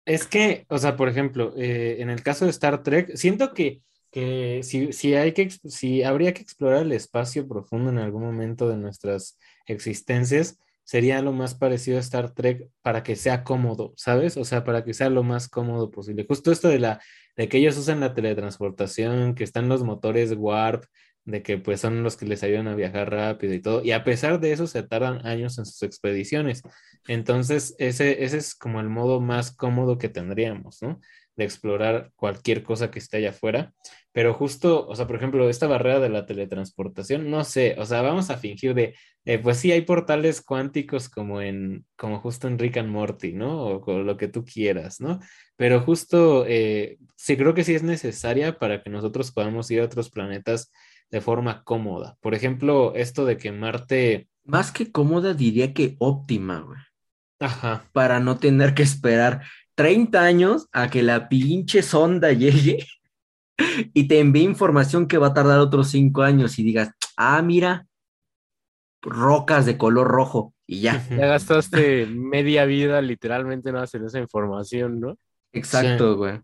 Es que, o sea, por ejemplo, eh, en el caso de Star Trek, siento que, que si, si hay que, si habría que explorar el espacio profundo en algún momento de nuestras existencias, sería lo más parecido a Star Trek para que sea cómodo, ¿sabes? O sea, para que sea lo más cómodo posible. Justo esto de la, de que ellos usan la teletransportación, que están los motores warp, de que pues son los que les ayudan a viajar rápido y todo, y a pesar de eso se tardan años en sus expediciones. Entonces, ese, ese es como el modo más cómodo que tendríamos, ¿no? De explorar cualquier cosa que esté allá afuera. Pero justo, o sea, por ejemplo, esta barrera de la teletransportación, no sé, o sea, vamos a fingir de, eh, pues sí, hay portales cuánticos como en, como justo en Rick and Morty, ¿no? O lo que tú quieras, ¿no? Pero justo, eh, sí, creo que sí es necesaria para que nosotros podamos ir a otros planetas de forma cómoda. Por ejemplo, esto de que Marte, Más que cómoda, diría que óptima, güey. ajá, Para no tener que esperar 30 años a que la pinche sonda llegue y te envíe información que va a tardar otros 5 años y digas, ah, mira, rocas de color rojo y ya. Ya gastaste media vida literalmente nada más en esa información, ¿no? Exacto, güey.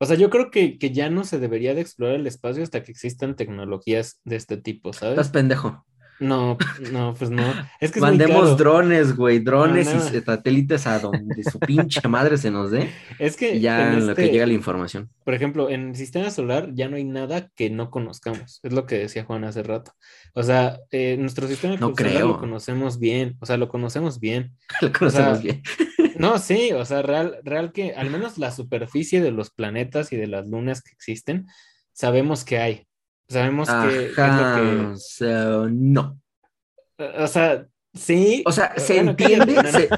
O sea, yo creo que, que ya no se debería de explorar el espacio hasta que existan tecnologías de este tipo, Estás ¿sabes? pendejo. No, no, pues no. Es que Mandemos drones, güey, drones No, no. y satélites a donde su pinche madre se nos dé. Es que ya en lo que este- llega la información. Por ejemplo, en el sistema solar ya no hay nada que no conozcamos. Es lo que decía Juan hace rato. O sea, eh, nuestro sistema No solar creo. lo conocemos bien. O sea, lo conocemos bien. Lo conocemos sea, bien. No, sí, o sea, real, real que al menos la superficie de los planetas y de las lunas que existen, sabemos que hay. Sabemos que, que es lo no. O sea, sí. O sea, se Bueno, entiende, cállate, no, no. se-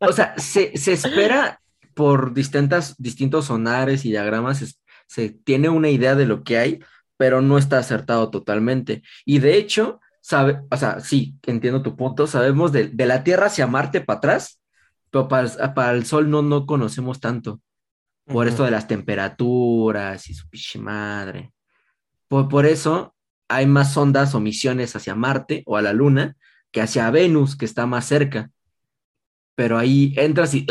o sea, se, se espera por distintas, distintos sonares y diagramas, se, se tiene una idea de lo que hay, pero no está acertado totalmente. Y de hecho, sabe, o sea, sí, entiendo tu punto, sabemos de, de la Tierra hacia Marte para atrás, pero para, el- para el Sol no, no conocemos tanto, por esto de las temperaturas y su piche madre. Por, por eso hay más sondas o misiones hacia Marte o a la Luna que hacia Venus, que está más cerca. Pero ahí entras y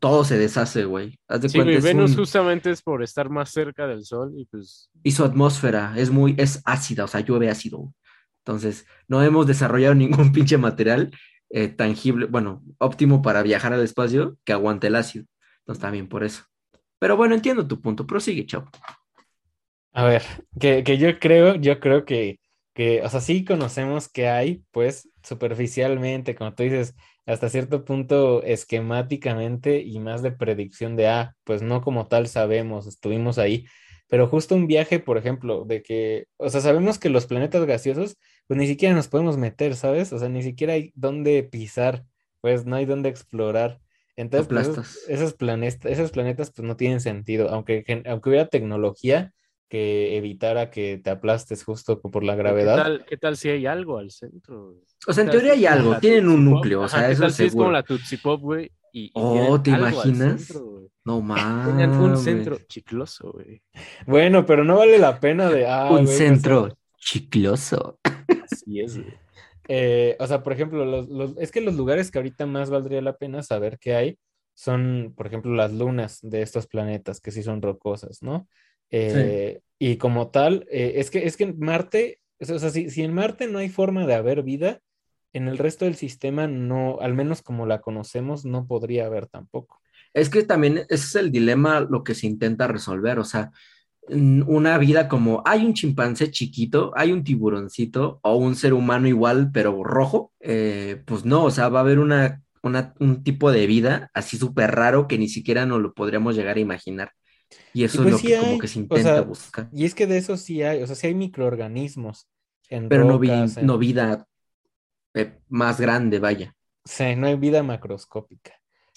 todo se deshace, güey. Haz de Sí, güey, Venus un- justamente es por estar más cerca del Sol y pues y su atmósfera es muy, es ácida, o sea, llueve ácido. Entonces, no hemos desarrollado ningún pinche material eh, tangible, bueno, óptimo para viajar al espacio que aguante el ácido. Entonces, también por eso. Pero bueno, entiendo tu punto. Prosigue, chavo. A ver, que, que yo creo, yo creo que, que, o sea, sí conocemos que hay, pues, superficialmente, como tú dices, hasta cierto punto esquemáticamente y más de predicción de, ah, pues no como tal sabemos, estuvimos ahí, pero justo un viaje, por ejemplo, de que, o sea, sabemos que los planetas gaseosos, pues ni siquiera nos podemos meter, ¿sabes? O sea, ni siquiera hay dónde pisar, pues no hay dónde explorar. Entonces, pues, esos, planetas, esos planetas pues no tienen sentido, aunque, aunque hubiera tecnología que evitara que te aplastes justo por la ¿Qué gravedad. tal, qué tal si hay algo al centro? O sea, en ¿Qué teoría hay algo, la tienen un núcleo, o sea, ¿qué eso tal es si es como seguro. la Tootsie Pop, güey? Y, y Oh, ¿te imaginas? centro. No Tengan un mames. centro chicloso, güey. Bueno, pero no vale la pena de... ah, Un pues, centro chicloso. Así es, güey. Eh, o sea, por ejemplo, los, los- es que los lugares que ahorita más valdría la pena saber que hay son, por ejemplo, las lunas de estos planetas, que sí son rocosas, ¿no? Eh, Y como tal, eh, es que, es que en Marte, o sea, si, si en Marte no hay forma de haber vida, en el resto del sistema no, al menos como la conocemos, no podría haber tampoco. Es que también ese es el dilema lo que se intenta resolver, o sea, una vida como hay un chimpancé chiquito, hay un tiburoncito o un ser humano igual pero rojo, eh, pues no, o sea, va a haber una, una- un tipo de vida así súper raro que ni siquiera nos lo podríamos llegar a imaginar. Y eso pues es lo sí que como que se o intenta sea, buscar. Y es que de eso sí hay, o sea, sí hay microorganismos en Pero no, vi- en- no vida eh, más grande, vaya. sí, no hay vida macroscópica.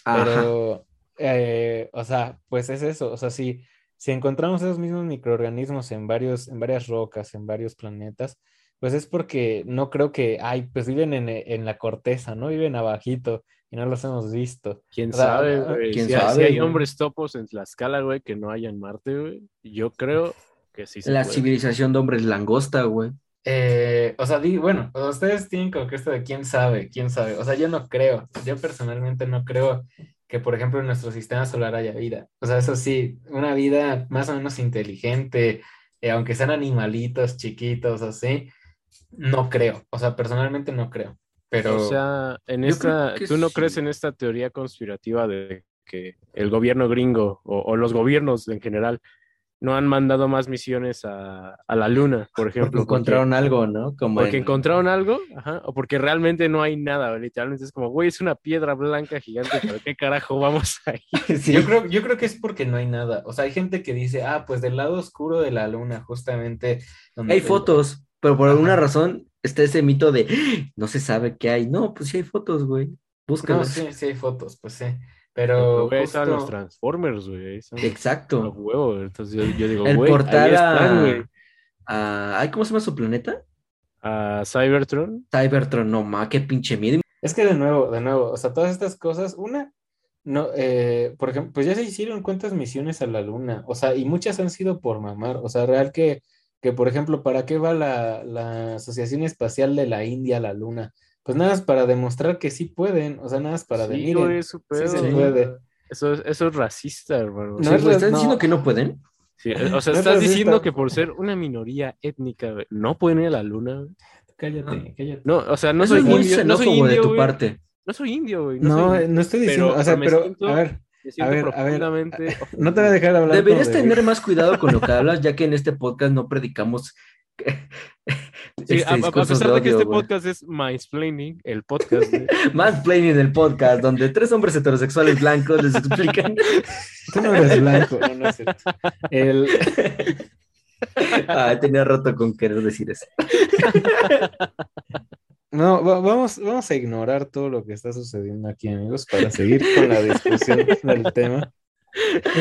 Ajá. Pero, eh, o sea, pues es eso. O sea, si, si encontramos esos mismos microorganismos en varios, en varias rocas, en varios planetas, pues es porque no creo que, ay, pues viven en, en la corteza, ¿no? Viven abajito y no los hemos visto. ¿Quién O sea, sabe, ah, güey? ¿quién si, sabe, hay güey? hombres topos en Tlaxcala, güey, que no hay en Marte, güey. Yo creo que sí se La puede. civilización de hombres langosta, güey. Eh, o sea, di- bueno, o sea, ustedes tienen como que esto de quién sabe, quién sabe. O sea, yo no creo, yo personalmente no creo que, por ejemplo, en nuestro sistema solar haya vida. O sea, eso sí, una vida más o menos inteligente, eh, aunque sean animalitos chiquitos, así, no creo. O sea, personalmente no creo. Pero O sea, en esta, ¿tú no sí. crees en esta teoría conspirativa de que el gobierno gringo o, o los gobiernos en general no han mandado más misiones a, a la luna, por Porque ejemplo? encontraron algo, ¿no? Como Porque en- encontraron algo, ajá, o porque realmente no hay nada, literalmente es como, güey, es una piedra blanca gigante, pero qué carajo vamos ahí. Sí. Yo creo, yo creo que es porque no hay nada. O sea, hay gente que dice, ah, pues del lado oscuro de la luna, justamente. donde Hay fotos, pero por alguna razón está ese mito de "Ah, no se sabe qué hay. No, pues sí hay fotos, güey. No, Búscalas. sí, sí hay fotos, pues sí. Pero, güey, ahí estaban los justo- Transformers, güey. ahí estaban los Exacto. huevos. Entonces yo, yo digo, El güey, ahí portal están, güey. a... ¿cómo se llama su planeta? A Cybertron. Cybertron, no ma, qué pinche miedo. Es que de nuevo, de nuevo, o sea, todas estas cosas, una, no, eh, por ejemplo, pues ya se hicieron cuántas misiones a la luna, o sea, y muchas han sido por mamar, o sea, real que, que por ejemplo, ¿para qué va la, la Asociación Espacial de la India a la luna? Pues nada más para demostrar que sí pueden, o sea, nada más para de, Sí, miren, eso sí se puede. Eso es, eso es racista, hermano. No Sí, es güey, re- ¿Estás no. diciendo que no pueden? Sí, o sea, No es estás diciendo que por ser una minoría étnica, no pueden ir a la luna. güey? Cállate, cállate. No, o sea, no Eso soy es muy indio, no soy xenófobo de indio, tu güey. parte. No soy indio, güey. No, No, soy- no estoy diciendo, pero o sea, pero, siento- a ver, siento ver, a ver, no te voy a dejar hablar. Deberías de- tener más cuidado con lo que hablas, ya que en este podcast no predicamos Sí, este a, a- a pesar de que este podcast es Mansplaining, el podcast, güey, Mansplaining el podcast, donde tres hombres heterosexuales blancos les explican. Tú no eres blanco, no, no es cierto. El, Ah, tenía rato con querer decir eso. No, va- vamos, vamos a ignorar todo lo que está sucediendo aquí, amigos, para seguir con la discusión del tema.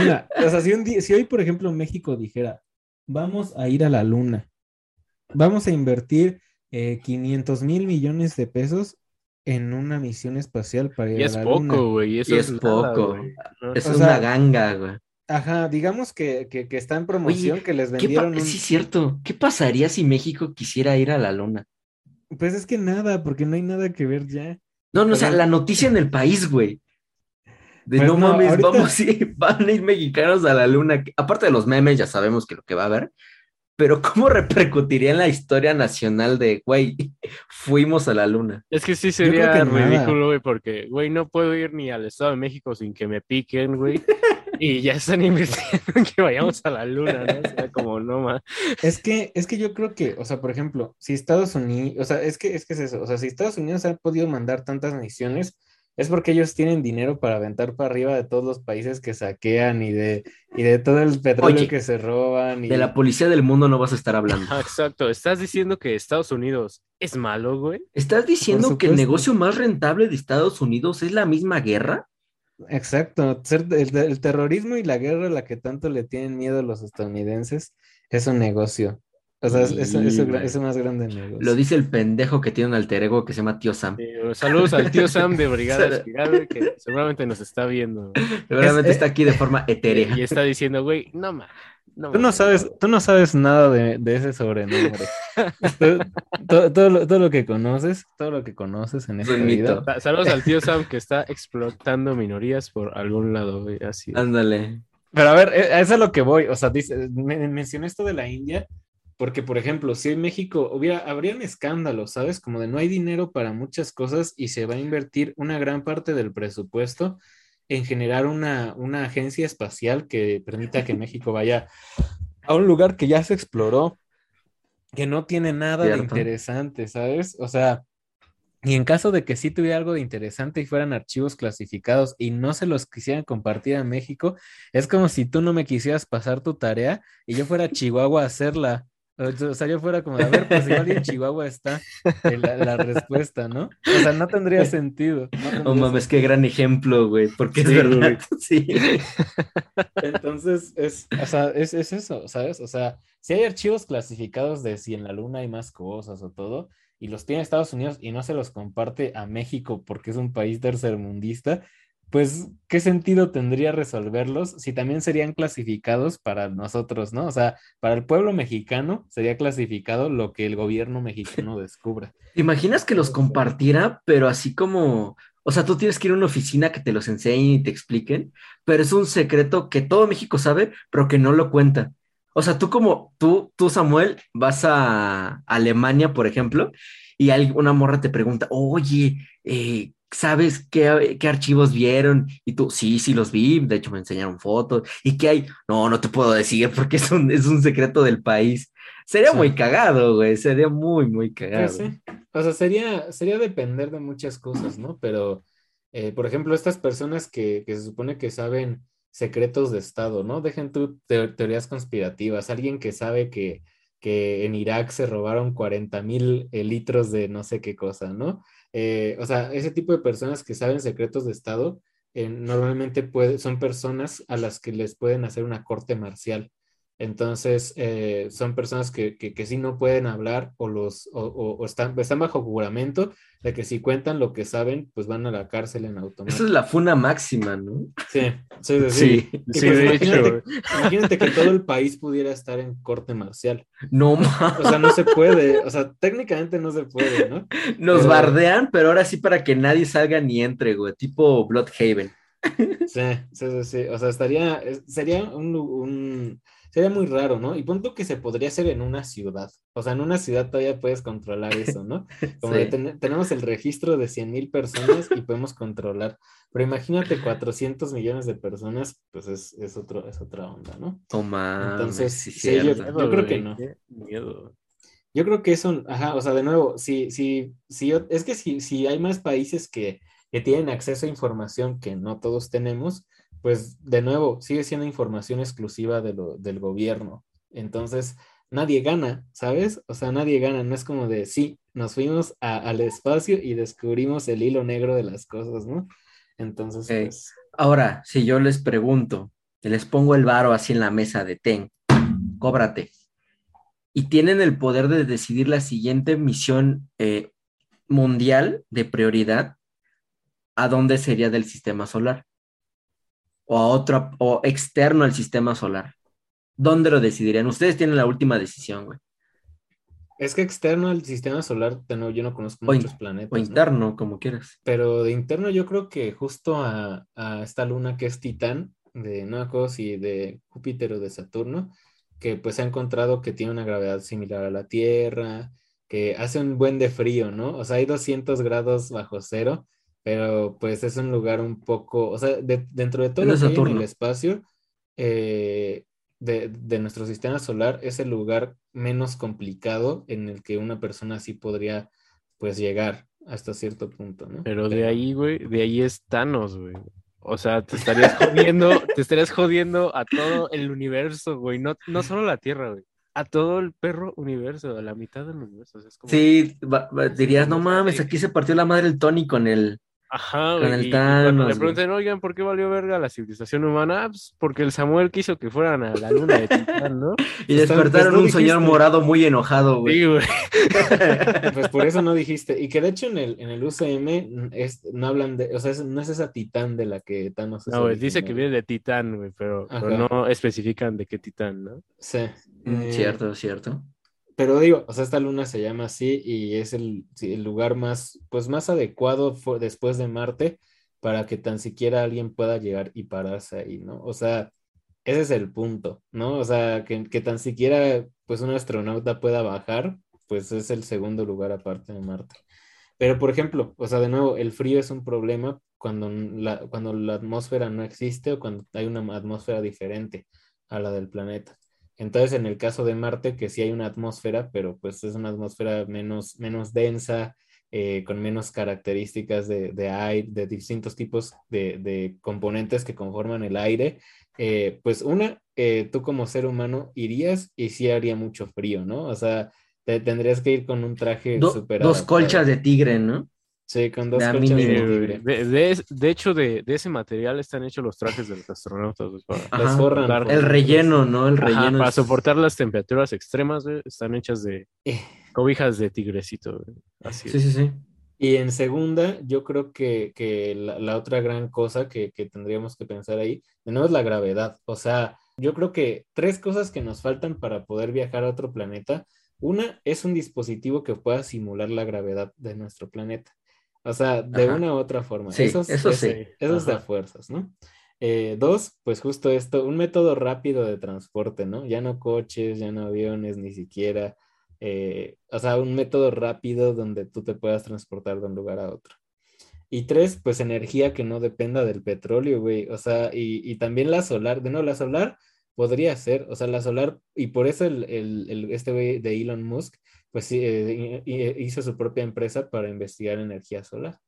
Una, o sea, si, un día- si hoy, por ejemplo, México dijera, vamos a ir a la luna, vamos a invertir eh, 500 mil millones de pesos en una misión espacial para ir y a la luna. poco, güey. Eso Y es, poco. güey. Es O una sea, ganga, güey. Ajá, digamos que, que, que está en promoción, que les ¿Qué pa- vendieron un... Sí, cierto. ¿Qué pasaría si México quisiera ir a la luna? Pues es que nada, porque no hay nada que ver ya. No, no, o sea, la noticia en el país, güey. De Pues no, no, mames, ahorita- vamos a ir, van a ir mexicanos a la luna. Aparte de los memes, ya sabemos que lo que va a haber. Pero ¿cómo repercutiría en la historia nacional de, güey, fuimos a la luna? Es que sí sería que ridículo, güey, porque, güey, no puedo ir ni al Estado de México sin que me piquen, güey. Y ya están invirtiendo en que vayamos a la luna, ¿no? O sea, como, no más. Es que, es que yo creo que, o sea, por ejemplo, si Estados Unidos, o sea, es que, es que es eso, o sea, si Estados Unidos ha podido mandar tantas misiones, es porque ellos tienen dinero para aventar para arriba de todos los países que saquean y de, y de todo el petróleo Oye, que se roban y De la policía del mundo no vas a estar hablando. Exacto. ¿Estás diciendo que Estados Unidos es malo, güey? ¿Estás diciendo que el negocio más rentable de Estados Unidos es la misma guerra? Exacto, ser el, el terrorismo y la guerra a la que tanto le tienen miedo los estadounidenses es un negocio. O sea, es, es, Sí, es, güey. es el más grande negocio. Lo dice el pendejo que tiene un alter ego que se llama Tío Sam. Sí, saludos al tío Sam de Brigada Espiral, que seguramente nos está viendo. Seguramente Es- está aquí de forma etérea. Y está diciendo, güey, no ma. No, Tú no sabes, tú no sabes nada de, de ese sobrenombre. Tú- todo, todo lo, todo lo que conoces, todo lo que conoces en Es esta un vida. Saludos al tío Sam que está explotando minorías por algún lado, así. Ándale. Pero a ver, eh, a eso es lo que voy. O sea, dice, me- mencioné esto de la India, porque, por ejemplo, si en México hubiera, habrían escándalos, ¿sabes? Como de no hay dinero para muchas cosas y se va a invertir una gran parte del presupuesto en generar una, una agencia espacial que permita que México vaya a un lugar que ya se exploró, que no tiene nada de interesante, ¿sabes? O sea, y en caso de que sí tuviera algo de interesante y fueran archivos clasificados y no se los quisieran compartir a México, es como si tú no me quisieras pasar tu tarea y yo fuera a Chihuahua a hacerla. O sea, yo fuera como, de, a ver, pues igual en Chihuahua está la, la respuesta, ¿no? O sea, no tendría sentido. no tendría No mames, qué gran ejemplo, güey. Porque es verdad. güey. Sí. Entonces, es, o sea, es, es eso, ¿sabes? O sea, si hay archivos clasificados de si en la luna hay más cosas o todo, y los tiene Estados Unidos y no se los comparte a México porque es un país tercermundista, pues, ¿qué sentido tendría resolverlos si también serían clasificados para nosotros, ¿no? O sea, para el pueblo mexicano sería clasificado lo que el gobierno mexicano descubra. ¿Te imaginas que los compartiera, pero así como, o sea, tú tienes que ir a una oficina que te los enseñen y te expliquen, pero es un secreto que todo México sabe, pero que no lo cuenta. O sea, tú como, tú, tú Samuel, vas a Alemania, por ejemplo, y hay una morra te pregunta, oye, eh, ¿sabes qué, qué archivos vieron? Y tú, sí, sí los vi, de hecho me enseñaron fotos. ¿Y qué hay? No, no te puedo decir porque es un, es un secreto del país. Sería Sí. muy cagado, güey, sería muy, muy cagado. Sí. O sea, sería, sería depender de muchas cosas, ¿no? Pero, eh, por ejemplo, estas personas que, que se supone que saben secretos de Estado, ¿no? Dejen tú teo- teorías conspirativas. Alguien que sabe que, que en Irak se robaron 40 mil litros de no sé qué cosa, ¿no? Eh, o sea, ese tipo de personas que saben secretos de Estado, eh, normalmente puede- son personas a las que les pueden hacer una corte marcial. Entonces, eh, son personas que, que, que sí no pueden hablar o, los, o, o- o están, están bajo juramento de que si cuentan lo que saben, pues van a la cárcel en Esa automático. es la funa máxima, ¿no? Sí, sí, sí. sí. Sí. Sí, pues imagínate, hecho. imagínate que todo el país pudiera estar en corte marcial. No mames. O sea, no se puede, o sea, técnicamente no se puede, ¿no? Nos pero- bardean, pero ahora sí para que nadie salga ni entre, güey. Tipo Bloodhaven. Sí, sí, sí, sí. O sea, estaría, es- sería un- sería muy raro, ¿no? Y punto que se podría hacer en una ciudad. O sea, en una ciudad todavía puedes controlar eso, ¿no? Como Sí. ten- tenemos el registro de 100 mil personas y podemos controlar. Pero imagínate 400 millones de personas, pues es, es, otro, es otra onda, ¿no? Mames, Entonces, sí, sí, yo- yo creo que no. miedo. Yo creo que eso, ajá, o sea, de nuevo, si, si, si yo- es que si, si hay más países que, que tienen acceso a información que no todos tenemos, pues de nuevo, sigue siendo información exclusiva de lo, del gobierno. Entonces, nadie gana, ¿sabes? O sea, nadie gana, no es como de, sí, nos fuimos a- al espacio y descubrimos el hilo negro de las cosas, ¿no? Entonces, pues, Ahora, si yo les pregunto, les pongo el varo así en la mesa de ten, cóbrate. Y tienen el poder de decidir la siguiente misión eh, mundial de prioridad, ¿a dónde sería del sistema solar? O a otro, o externo al sistema solar. ¿Dónde lo decidirían? Ustedes tienen la última decisión, güey. es que externo al sistema solar, yo no conozco O muchos planetas. O ¿no? interno, como quieras. Pero de interno yo creo que justo a, a esta luna que es Titán, de acuerdo si de Júpiter o de Saturno, que pues se ha encontrado que tiene una gravedad similar a la Tierra, que hace un buen de frío, ¿no? O sea, hay 200 grados bajo cero, pero pues es un lugar un poco, o sea, de- dentro de todo lo que hay en Saturno. el espacio eh, de, de nuestro sistema solar, es el lugar menos complicado en el que una persona así podría pues llegar hasta cierto punto, ¿no? Pero de ahí, güey, de ahí es Thanos, güey. O sea, te estarías jodiendo, te estarías jodiendo a todo el universo, güey. No, no solo la Tierra, güey. A todo el perro universo, a la mitad del universo. o sea, es como- Sí, va- va- dirías, no mames, aquí se partió la madre el Tony con el, Ajá, Con güey, el cuando Thanos, le preguntan, oigan, ¿por qué valió verga la civilización humana? Ah, pues porque el Samuel quiso que fueran a la luna de Titán, ¿no? Y despertaron pues, no un señor dijiste. morado muy enojado, güey. Sí, güey. Pues por eso no dijiste. Y que de hecho en el, en el UCM es, no hablan de, o sea, es- no es esa titán de la que Thanos es No, güey, dice que viene de Titán, güey, pero, no especifican de qué Titán, ¿no? Sí. Mm, Eh, Cierto, cierto. Pero digo, o sea, esta luna se llama así y es el, el lugar más, pues más adecuado después de Marte para que tan siquiera alguien pueda llegar y pararse ahí, ¿no? O sea, ese es el punto, ¿no? O sea, que, que tan siquiera pues un astronauta pueda bajar, pues es el segundo lugar aparte de Marte. Pero por ejemplo, o sea, de nuevo, el frío es un problema cuando la, cuando la atmósfera no existe o cuando hay una atmósfera diferente a la del planeta. Entonces, en el caso de Marte, que sí hay una atmósfera, pero pues es una atmósfera menos, menos densa, eh, con menos características de, de aire, de distintos tipos de, de componentes que conforman el aire, eh, pues una, eh, tú como ser humano irías y sí haría mucho frío, ¿no? O sea, te tendrías que ir con un traje Do- súper dos colchas de tigre, ¿no? Sí, con dos colchas de hecho, de, ese material están hechos los trajes de los astronautas. para, Ajá. Las forran Dar- por El relleno, ¿no? El Ajá, relleno. para soportar las temperaturas extremas, güey, están hechas de Eh, cobijas de tigrecito. Así Sí, es. sí, sí. Y en segunda, yo creo que, que la, la otra gran cosa que, que tendríamos que pensar ahí, de nuevo, es la gravedad. O sea, yo creo que tres cosas que nos faltan para poder viajar a otro planeta. Una es un dispositivo que pueda simular la gravedad de nuestro planeta. O sea, de Ajá. una u otra forma. Sí, eso es- sí. Esos de a Ajá. fuerzas, ¿no? Eh, dos, pues justo esto, un método rápido de transporte, ¿no? Ya no coches, ya no aviones, ni siquiera. eh, o sea, un método rápido donde tú te puedas transportar de un lugar a otro. Y tres, pues energía que no dependa del petróleo, güey. O sea, y, y también la solar. De no, la solar podría ser, o sea, la solar, y por eso el, el- el- este güey de Elon Musk, pues eh, hi- hi- hizo su propia empresa para investigar energía solar.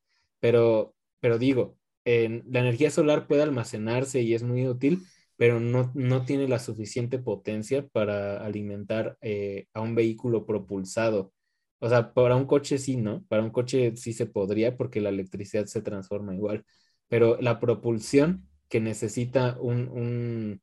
Pero, pero digo, en- la energía solar puede almacenarse y es muy útil, pero no, no tiene la suficiente potencia para alimentar eh, a un vehículo propulsado. O sea, para un coche sí, ¿no? Para un coche sí se podría porque la electricidad se transforma igual, pero la propulsión que necesita un,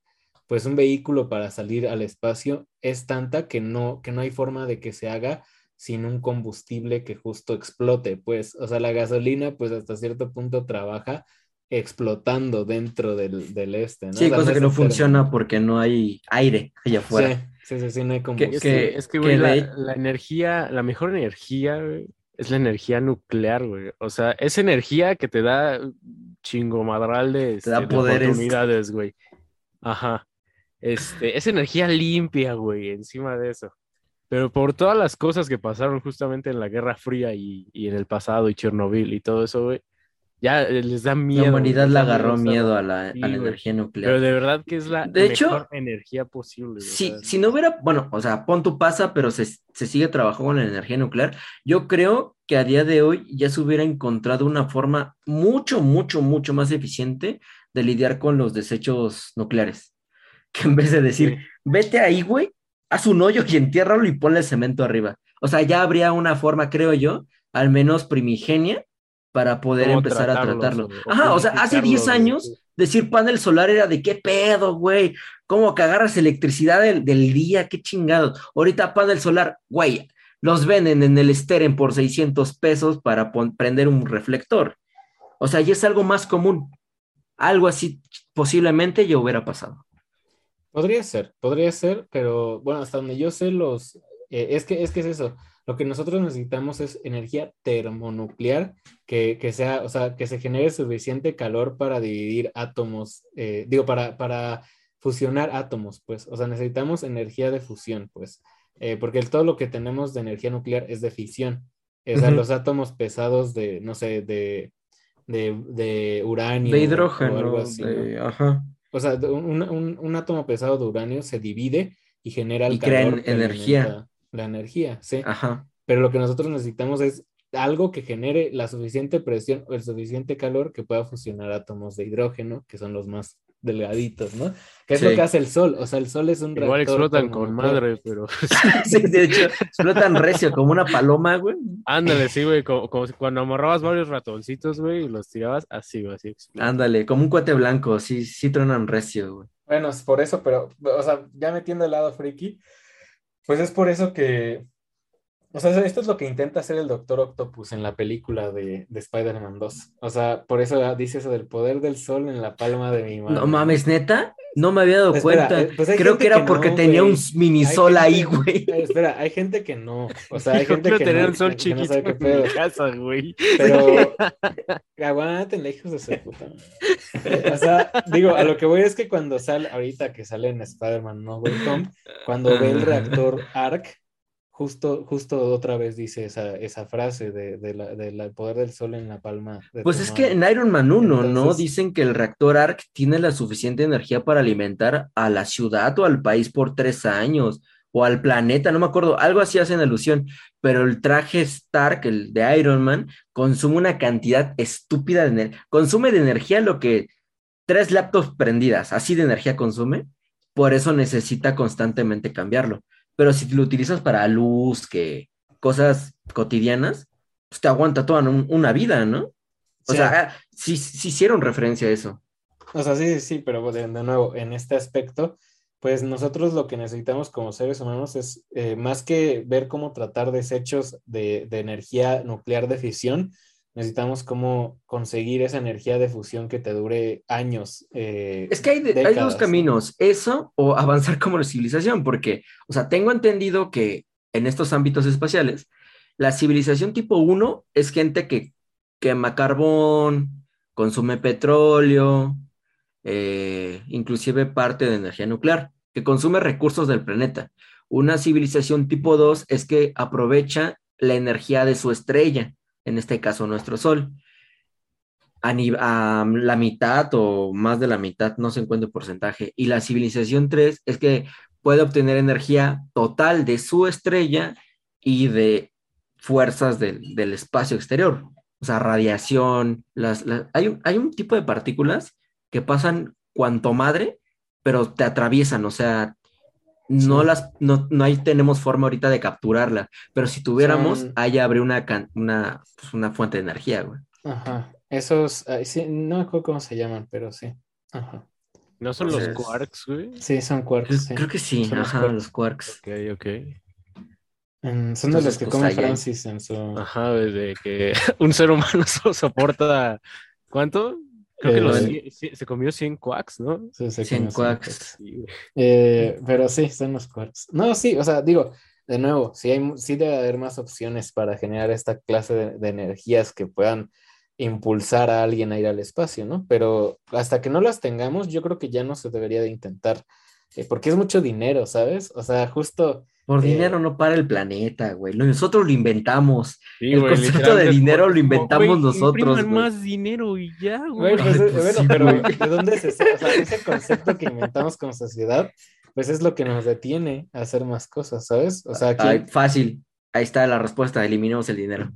pues un vehículo para salir al espacio es tanta que no, que no hay forma de que se haga sin un combustible que justo explote, pues, o sea, la gasolina pues hasta cierto punto trabaja explotando dentro del, del este, ¿no? Sí, O sea, cosa que no funciona porque no hay aire allá afuera. Sí, sí, sí, sí, no hay combustible. que, es que, güey, que la, energía, la mejor energía, güey, es la energía nuclear, güey. O sea, es energía que te da chingo madral de, Te da este, de poderes. oportunidades, güey. Ajá. Este, es energía limpia, güey, encima de eso. Pero por todas las cosas que pasaron justamente en la Guerra Fría y, y en el pasado y Chernobyl y todo eso, güey, ya les da miedo. La humanidad le agarró miedo a la, Sí, a la energía Pero nuclear. de verdad que es la De hecho, mejor energía posible. Si, si no hubiera, bueno, o sea, pon tu pasa, pero se, se sigue trabajando con la energía nuclear, yo creo que a día de hoy ya se hubiera encontrado una forma mucho, mucho, mucho más eficiente de lidiar con los desechos nucleares. Que en vez de decir, Sí. vete ahí, güey, haz un hoyo y entiérralo y ponle cemento arriba. O sea, ya habría una forma, creo yo, al menos primigenia, para poder empezar a tratarlo. o- Ajá, o sea, hace 10 purificarlos, güey. años decir panel solar era de qué pedo, güey. ¿Cómo que agarras electricidad del, del día? Qué chingados. Ahorita panel solar, güey, los venden en el Steren por 600 pesos para prender un reflector. O sea, ya es algo más común. Algo así posiblemente ya hubiera pasado. Podría ser, podría ser, pero bueno, hasta donde yo sé, los eh, es que es que es eso. Lo que nosotros necesitamos es energía termonuclear que, que sea, o sea, que se genere suficiente calor para dividir átomos, eh, digo, para, para fusionar átomos, pues. O sea, necesitamos energía de fusión, pues. Eh, porque todo lo que tenemos de energía nuclear es de fisión. O sea, Ujú. los átomos pesados de, no sé, de, de, de uranio De o hidrógeno. algo así, ¿no? de- Ajá. O sea, un, un- un átomo pesado de uranio se divide y genera el Y calor que energía. La energía, sí. Ajá. Pero lo que nosotros necesitamos es algo que genere la suficiente presión o el suficiente calor que pueda fusionar átomos de hidrógeno, que son los más delgaditos, ¿no? Que es lo que hace el sol. O sea, el sol es un Igual reactor explotan con madre, pero Sí, de hecho, explotan recio como una paloma, güey. ándale, sí, güey, como, como si cuando amarrabas varios ratoncitos, güey, y los tirabas así, güey, así explotan. Ándale, como un cohete blanco, sí, sí tronan recio, güey. Bueno, es por eso, pero, o sea, ya metiendo el lado friki, pues es por eso que, o sea, esto es lo que intenta hacer el Doctor Octopus en la película de, de Spider-Man 2. O sea, por eso dice eso del poder del sol en la palma de mi mano. No mames, neta, no me había dado Espera, cuenta. eh, pues Creo que era que porque no, tenía un güey. mini Hay sol gente- ahí, güey. Eh, espera, hay gente que no, o sea, hay Yo gente quiero que tener no, un sol que no chiquito sabe qué en mi casa, güey. Pero hijos de su puta. O sea, digo, a lo que voy es que cuando sale, ahorita que sale en Spider-Man No Way Home, cuando ve el reactor ARC, justo, justo otra vez dice esa, esa frase de, de la- del poder del sol en la palma. de Pues es que en Iron Man 1, ¿no? Dicen que el reactor ARC tiene la suficiente energía para alimentar a la ciudad o al país por tres años, o al planeta, no me acuerdo, algo así hacen alusión, pero el traje Stark, el de Iron Man, consume una cantidad estúpida de energía, consume de energía lo que tres laptops prendidas, así de energía consume, por eso necesita constantemente cambiarlo. Pero si lo utilizas para luz, que cosas cotidianas, pues te aguanta toda un- una vida, ¿no? O Sí. sea, ah, sí, sí hicieron referencia a eso. O sea, sí, sí, pero de, de nuevo, en este aspecto, pues nosotros lo que necesitamos como seres humanos es eh, más que ver cómo tratar desechos de, de energía nuclear de fisión, necesitamos cómo conseguir esa energía de fusión que te dure años. eh, Es que hay, de- hay dos ¿no? caminos, eso o avanzar como civilización, porque, o sea, tengo entendido que en estos ámbitos espaciales, la civilización tipo 1 es gente que quema carbón, consume petróleo, eh, inclusive parte de energía nuclear, que consume recursos del planeta. Una civilización tipo 2 es que aprovecha la energía de su estrella, en este caso nuestro Sol. A, la mitad o más de la mitad, no se encuentra el porcentaje. Y la civilización 3 es que puede obtener energía total de su estrella y de fuerzas del, del espacio exterior. O sea, radiación. Las- hay, un, hay un tipo de partículas que pasan cuanto madre, pero te atraviesan. O sea, no Sí. las, no, no ahí tenemos forma ahorita de capturarla. Pero si tuviéramos, Son- ahí habría una, can- una, pues, una fuente de energía, güey. Ajá. Esos, sí, no me acuerdo cómo se llaman, pero sí. Ajá. ¿No son los quarks, güey? Sí, son quarks, Creo, sí. creo que sí, Son los ajá, quarks. los quarks. Ok, ok. Son de los que pues, come hay. Francis en su... Ajá, desde que un ser humano so- soporta. ¿Cuánto? Creo que Eh, los cien- se comió 100 quacks, ¿no? Sí, se 100 come su quarks. quarks. Sí, güey. Eh, pero sí, son los quarks. No, sí, o sea, digo, de nuevo, sí, hay, sí debe haber más opciones para generar esta clase de, de energías que puedan impulsar a alguien a ir al espacio, ¿no? Pero hasta que no las tengamos, yo creo que ya no se debería de intentar, eh, porque es mucho dinero, ¿sabes? O sea, justo, Por Eh, dinero no para el planeta, güey. Nosotros lo inventamos. Sí, El güey, concepto de es dinero como- lo inventamos güey, nosotros, impriman güey. más dinero y ya, güey, pues, eh, pues bueno, sí, pero güey. ¿de dónde se o sea, ese concepto que inventamos como sociedad, pues es lo que nos detiene a hacer más cosas, ¿sabes? O sea, Ay, ¿quién, fácil. Ahí está la respuesta. Eliminemos el dinero.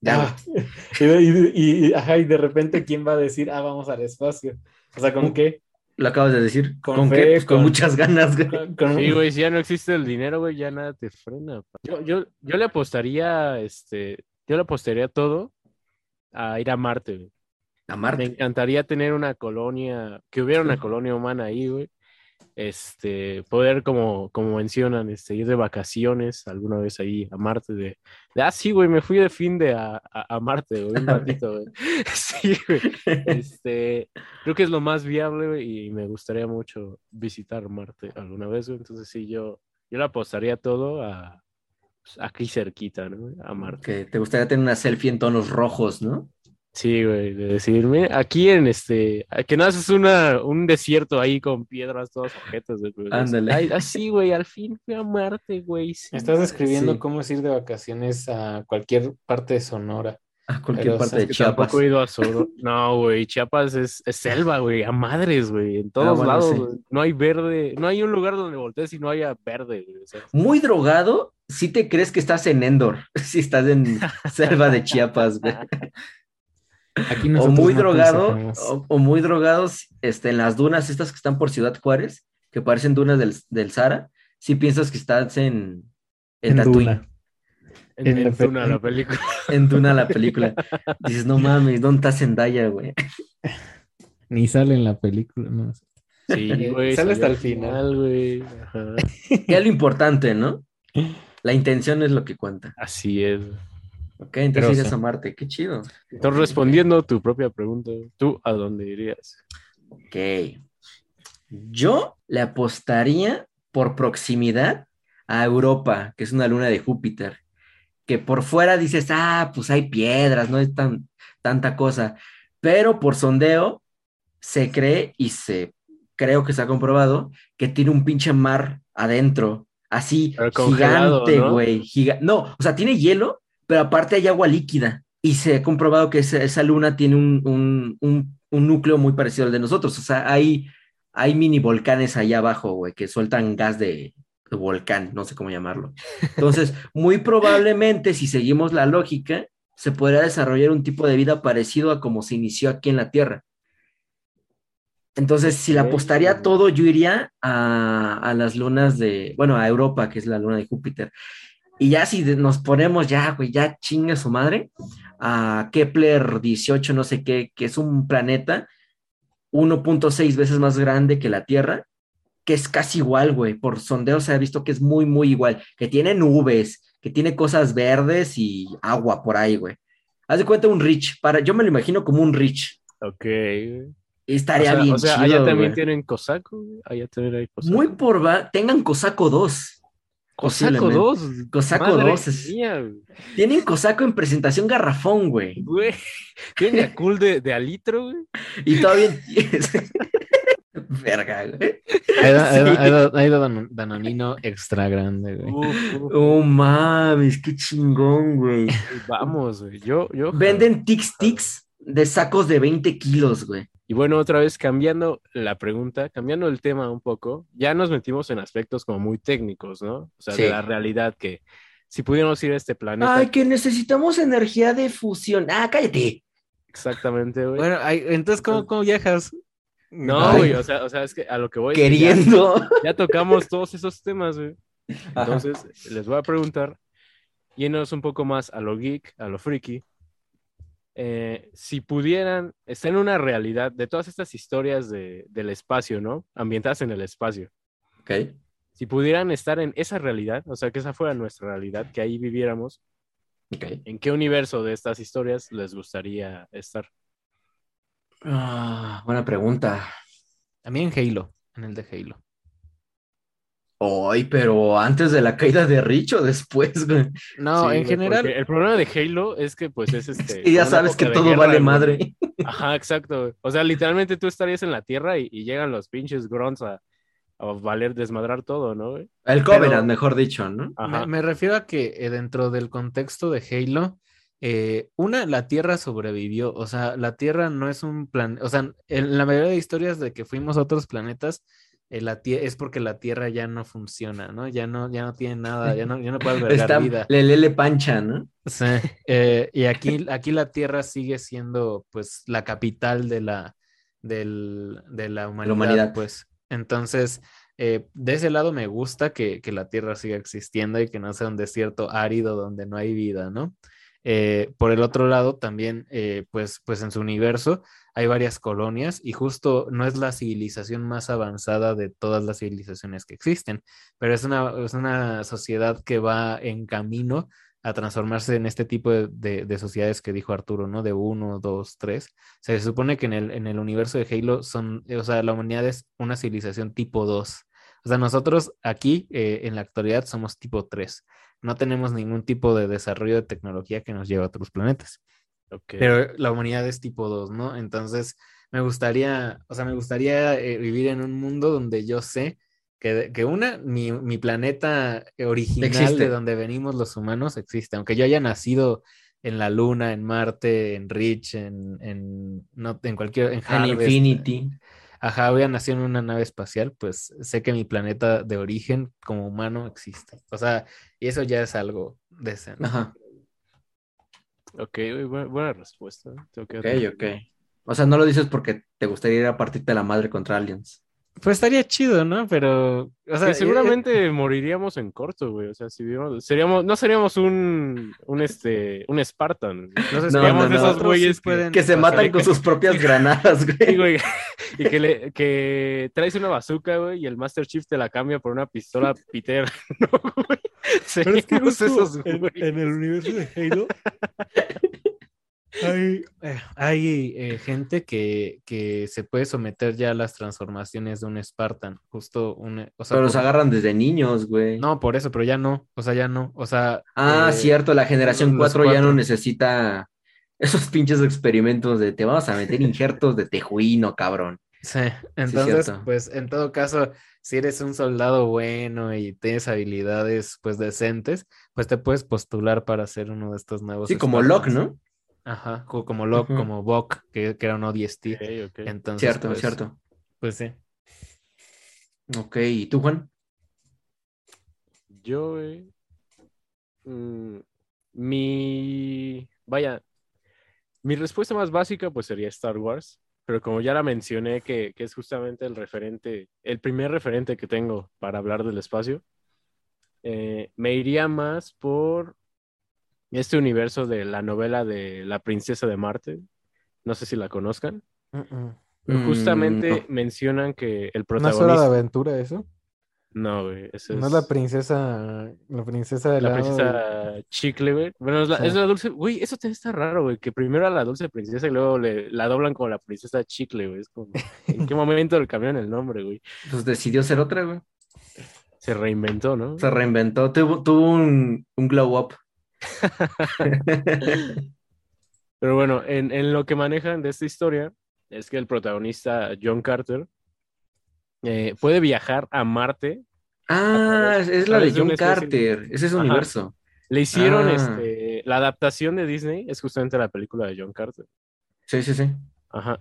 Ya, Ah, y, ajá, y de repente, ¿quién va a decir, ah, vamos al espacio? O sea, ¿con qué? Lo acabas de decir. Con ¿Con, fe, qué? Pues con, con- muchas ganas, güey. Con- con- Sí, güey, si ya no existe el dinero, güey, ya nada te frena. Yo, yo, yo le apostaría, este, yo le apostaría todo a ir a Marte, güey. A Me Marte. encantaría tener una colonia, que hubiera una colonia humana ahí, güey. Este, poder, como, como mencionan, este, ir de vacaciones alguna vez ahí a Marte. De, de, ah, sí, güey, me fui de fin de a, a, a Marte, güey, un ratito, güey. Sí, güey. Este, creo que es lo más viable, güey, y me gustaría mucho visitar Marte alguna vez, güey. Entonces, sí, yo, yo le apostaría todo a pues, aquí cerquita, ¿no? A Marte. Que te gustaría tener una selfie en tonos rojos, ¿no? Sí, güey, de decirme, aquí en este, que no haces una, un desierto ahí con piedras todas objetos, Ándale. Así, güey, al fin fui a Marte, güey. sí. Estás describiendo Sí. cómo es ir de vacaciones a cualquier parte de Sonora. A cualquier Pero, parte ¿sabes de Chiapas. tampoco he ido a Soro. No, güey, Chiapas es, es selva, güey, a madres, güey, en todos Ah, bueno, lados. sí. güey. No hay verde, no hay un lugar donde voltees y no haya verde, güey. o sea, Muy drogado, sí te crees que estás en Endor. Si estás en selva de Chiapas, güey. Aquí o muy no drogado, o, o muy drogados este, en las dunas estas que están por Ciudad Juárez, que parecen dunas del, del Sahara, si piensas que estás en, en, En Tatooine, Duna. En, En en Duna, la película. en Duna la película. Dices, no mames, ¿dónde está Zendaya, güey? Ni sale en la película, no. Sí, güey. Sale hasta el final. al güey. Ajá. Ya lo importante, ¿no? La intención es lo que cuenta. Así es. Ok, entonces Pero sí. a Marte, qué chido. Entonces, respondiendo tu propia pregunta, ¿tú a dónde irías? Ok. Yo le apostaría por proximidad a Europa, que es una luna de Júpiter. Que por fuera dices, ah, pues hay piedras, no es tan, tanta cosa. Pero por sondeo se cree y se creo que se ha comprobado que tiene un pinche mar adentro, así gigante, ¿no? güey. giga- no, o sea, tiene hielo, pero aparte hay agua líquida. Y se ha comprobado que esa, esa luna tiene un, un- un- un núcleo muy parecido al de nosotros. O sea, hay, hay mini volcanes allá abajo, güey, que sueltan gas de, de volcán, no sé cómo llamarlo. Entonces, muy probablemente, si seguimos la lógica, se podría desarrollar un tipo de vida parecido a como se inició aquí en la Tierra. Entonces, si Ok. apostaría todo, yo iría a, a las lunas de, bueno, a Europa, que es la luna de Júpiter. Y ya si nos ponemos ya, güey, ya chinga su madre, a Kepler 18, no sé qué, que es un planeta 1.6 veces más grande que la Tierra, que es casi igual, güey. Por sondeo se ha visto que es muy, muy igual, que tiene nubes, que tiene cosas verdes y agua por ahí, güey. Haz de cuenta un Rich, para, yo me lo imagino como un Rich. Ok. Estaría o sea, bien o sea, chido, allá también tienen cosaco. Allá también hay cosaco. Muy por va, tengan Cosaco 2. Cosaco posiblemente. 2. Cosaco Madre 2 es-. Tienen Cosaco en presentación garrafón, güey. Güey. Tienen Yakult de, de alitro, güey. Y todavía. Verga, güey. Hay, da- hay da- Sí. hay da- hay da- danonino extra grande, güey. Uf, uf. Oh mames, qué chingón, güey. Vamos, güey. Yo, yo. Venden Tix Tix de sacos de 20 kilos, güey. Y bueno, otra vez cambiando la pregunta, cambiando el tema un poco, ya nos metimos en aspectos como muy técnicos, ¿no? O sea, Sí. de la realidad que si pudiéramos ir a este planeta, Ay, que necesitamos energía de fusión. Ah, cállate. exactamente, güey. Bueno, ay, entonces, ¿cómo, cómo viajas? no, ay. güey, o sea, o sea, es que a lo que voy ya- Queriendo. ya, tocamos todos esos temas, güey. Ajá. Entonces, les voy a preguntar, yéndonos un poco más a lo geek, a lo freaky, eh, si pudieran estar en una realidad de todas estas historias de, del espacio, ¿no? Ambientadas en el espacio. Ok. Si pudieran estar en esa realidad, o sea, que esa fuera nuestra realidad, que ahí viviéramos, Ok. ¿en qué universo de estas historias les gustaría estar? Ah, buena pregunta. A mí en Halo, en el de Halo. Ay, pero antes de la caída de Rich o después, güey. No, Sí, en güey, general, El problema de Halo es que, pues, es este. Y ya sabes que todo guerra, vale güey. madre. Ajá, exacto. O sea, literalmente tú estarías en la Tierra y, y llegan los pinches grunts a, a valer, desmadrar todo, ¿no? güey? El Covenant, mejor dicho, ¿no? Ajá. me, me refiero a que eh, dentro del contexto de Halo, eh, una, la Tierra sobrevivió, o sea, la Tierra no es un plan, o sea, en la mayoría de historias de que fuimos a otros planetas, la tie- es porque la Tierra ya no funciona, ¿no? Ya no, ya no tiene nada, ya no, ya no puede albergar Está vida. Lele le pancha, ¿no? Sí, eh, y aquí, aquí la Tierra sigue siendo pues la capital de la, del- de la humanidad, humanidad. pues. Entonces, eh, de ese lado me gusta que, que la Tierra siga existiendo y que no sea un desierto árido donde no hay vida, ¿no? Eh, por el otro lado, también, eh, pues, pues en su universo hay varias colonias y justo no es la civilización más avanzada de todas las civilizaciones que existen, pero es una, es una sociedad que va en camino a transformarse en este tipo de, de- de sociedades que dijo Arturo, ¿no? De uno, dos, tres. Se supone que en el, en el universo de Halo son, eh, o sea, la humanidad es una civilización tipo 2. O sea, nosotros aquí en la actualidad somos tipo 3. No tenemos ningún tipo de desarrollo de tecnología que nos lleve a otros planetas. Ok. Pero la humanidad es tipo 2, ¿no? Entonces, me gustaría, o sea, me gustaría eh, vivir en un mundo donde yo sé que, que una, mi, mi planeta original Existe. de donde venimos los humanos existe. Aunque yo haya nacido en la Luna, en Marte, en Rich, en, en, no, en cualquier, en Infinity. Ajá, hubiera nacido en una nave espacial, pues sé que mi planeta de origen como humano existe. O sea, y eso ya es algo decente. Ajá. Ok, buena respuesta. Tengo que Ok, ok. O sea, no lo dices porque te gustaría ir a partirte la madre contra aliens. Pues estaría chido, ¿no? Pero, o sea, Sí, eh, seguramente moriríamos en corto, güey. O sea, si vivíamos, seríamos, no seríamos un, un este, un Spartan. No sé, No, seríamos no, de esos güeyes que, Que se matan con sus propias granadas, Sí, güey. güey, y que, le, que traes una bazooka, güey, y el Master Chief te la cambia por una pistola Peter, ¿no, güey? Pero es que esos en, güeyes. en el universo de Halo hay, eh, hay eh, gente que, que se puede someter ya a las transformaciones de un Spartan. Justo un, o sea, Pero los por- agarran desde niños, güey. No, por eso, pero ya no. O sea, ya no. O sea. Ah, eh, cierto, la generación los 4 ya no necesita esos pinches experimentos de te vamos a meter injertos de tejuino, cabrón. Sí, entonces, pues en todo caso, si eres un soldado bueno y tienes habilidades pues decentes, pues te puedes postular para ser uno de estos nuevos. Sí, como Locke. ¿no? Ajá, co- como Locke, como Bok, que, que era un ODST. Ok, ok. Entonces, Cierto, pues, cierto. Pues sí. Ok, ¿y tú, Juan? Yo, güey, mm, mi, vaya, mi respuesta más básica pues sería Star Wars, pero como ya la mencioné que, que es justamente el referente, el primer referente que tengo para hablar del espacio, eh, me iría más por este universo de la novela de La Princesa de Marte, no sé si la conozcan, pero Mm, justamente no. mencionan que el ¿No es hora de protagonista... aventura eso? No, güey, ese No es la princesa, la princesa de La la princesa chicle, güey. Bueno, es la, Sí. es la dulce. Güey, eso te está raro, güey. Que primero a la dulce princesa y luego le, la doblan como la princesa chicle, güey. Es como. ¿En qué momento le cambiaron el nombre, güey? Pues decidió ser otra, güey. Se reinventó, ¿no? Se reinventó, tuvo, tuvo un, un glow up. Pero bueno, en, en lo que manejan de esta historia es que el protagonista, John Carter, eh, puede viajar a Marte. Ah, través- es la de John de- Carter. Ese es Ajá. universo. Le hicieron Ah. este, la adaptación de Disney, es justamente la película de John Carter. Sí, sí, sí. Ajá.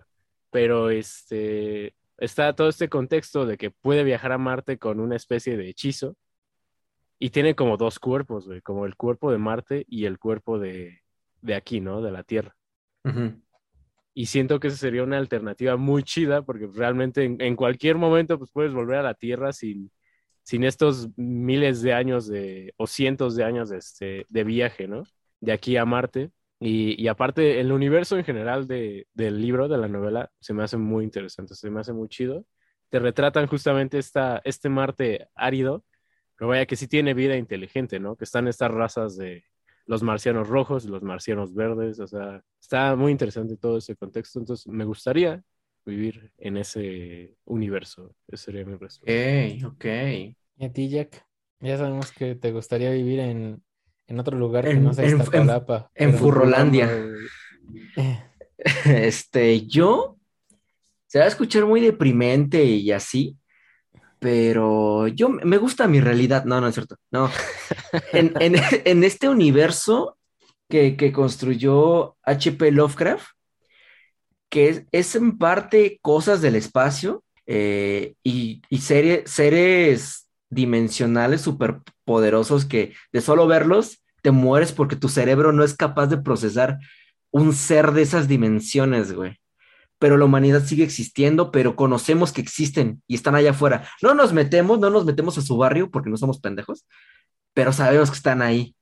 Pero este está todo este contexto de que puede viajar a Marte con una especie de hechizo y tiene como dos cuerpos, güey, como el cuerpo de Marte y el cuerpo de, de aquí, ¿no? De la Tierra. Y siento que esa sería una alternativa muy chida porque realmente en, en cualquier momento pues puedes volver a la Tierra sin, sin estos miles de años de, o cientos de años de, este, de viaje, ¿no? De aquí a Marte. Y, y aparte, el universo en general de, del libro, de la novela, se me hace muy interesante, se me hace muy chido. Te retratan justamente esta, este Marte árido, pero vaya que sí tiene vida inteligente, ¿no? Que están estas razas de los marcianos rojos y los marcianos verdes, o sea, está muy interesante todo ese contexto, entonces me gustaría vivir en ese universo, esa sería mi respuesta. Ok, ok. ¿Y a ti, Jack? Ya sabemos que te gustaría vivir en, en otro lugar que En- no sea en- en- Iztapalapa. en pero- Furrolandia. Eh, Este, yo se va a escuchar muy deprimente y así, pero yo me gusta mi realidad. No, no es cierto. No. En, en- en este universo que, que construyó H.P. Lovecraft, que es, es en parte cosas del espacio eh, y, y serie- seres dimensionales superpoderosos que de solo verlos te mueres porque tu cerebro no es capaz de procesar un ser de esas dimensiones, güey. Pero la humanidad sigue existiendo, pero conocemos que existen y están allá afuera. No nos metemos, no nos metemos a su barrio porque no somos pendejos, pero sabemos que están ahí.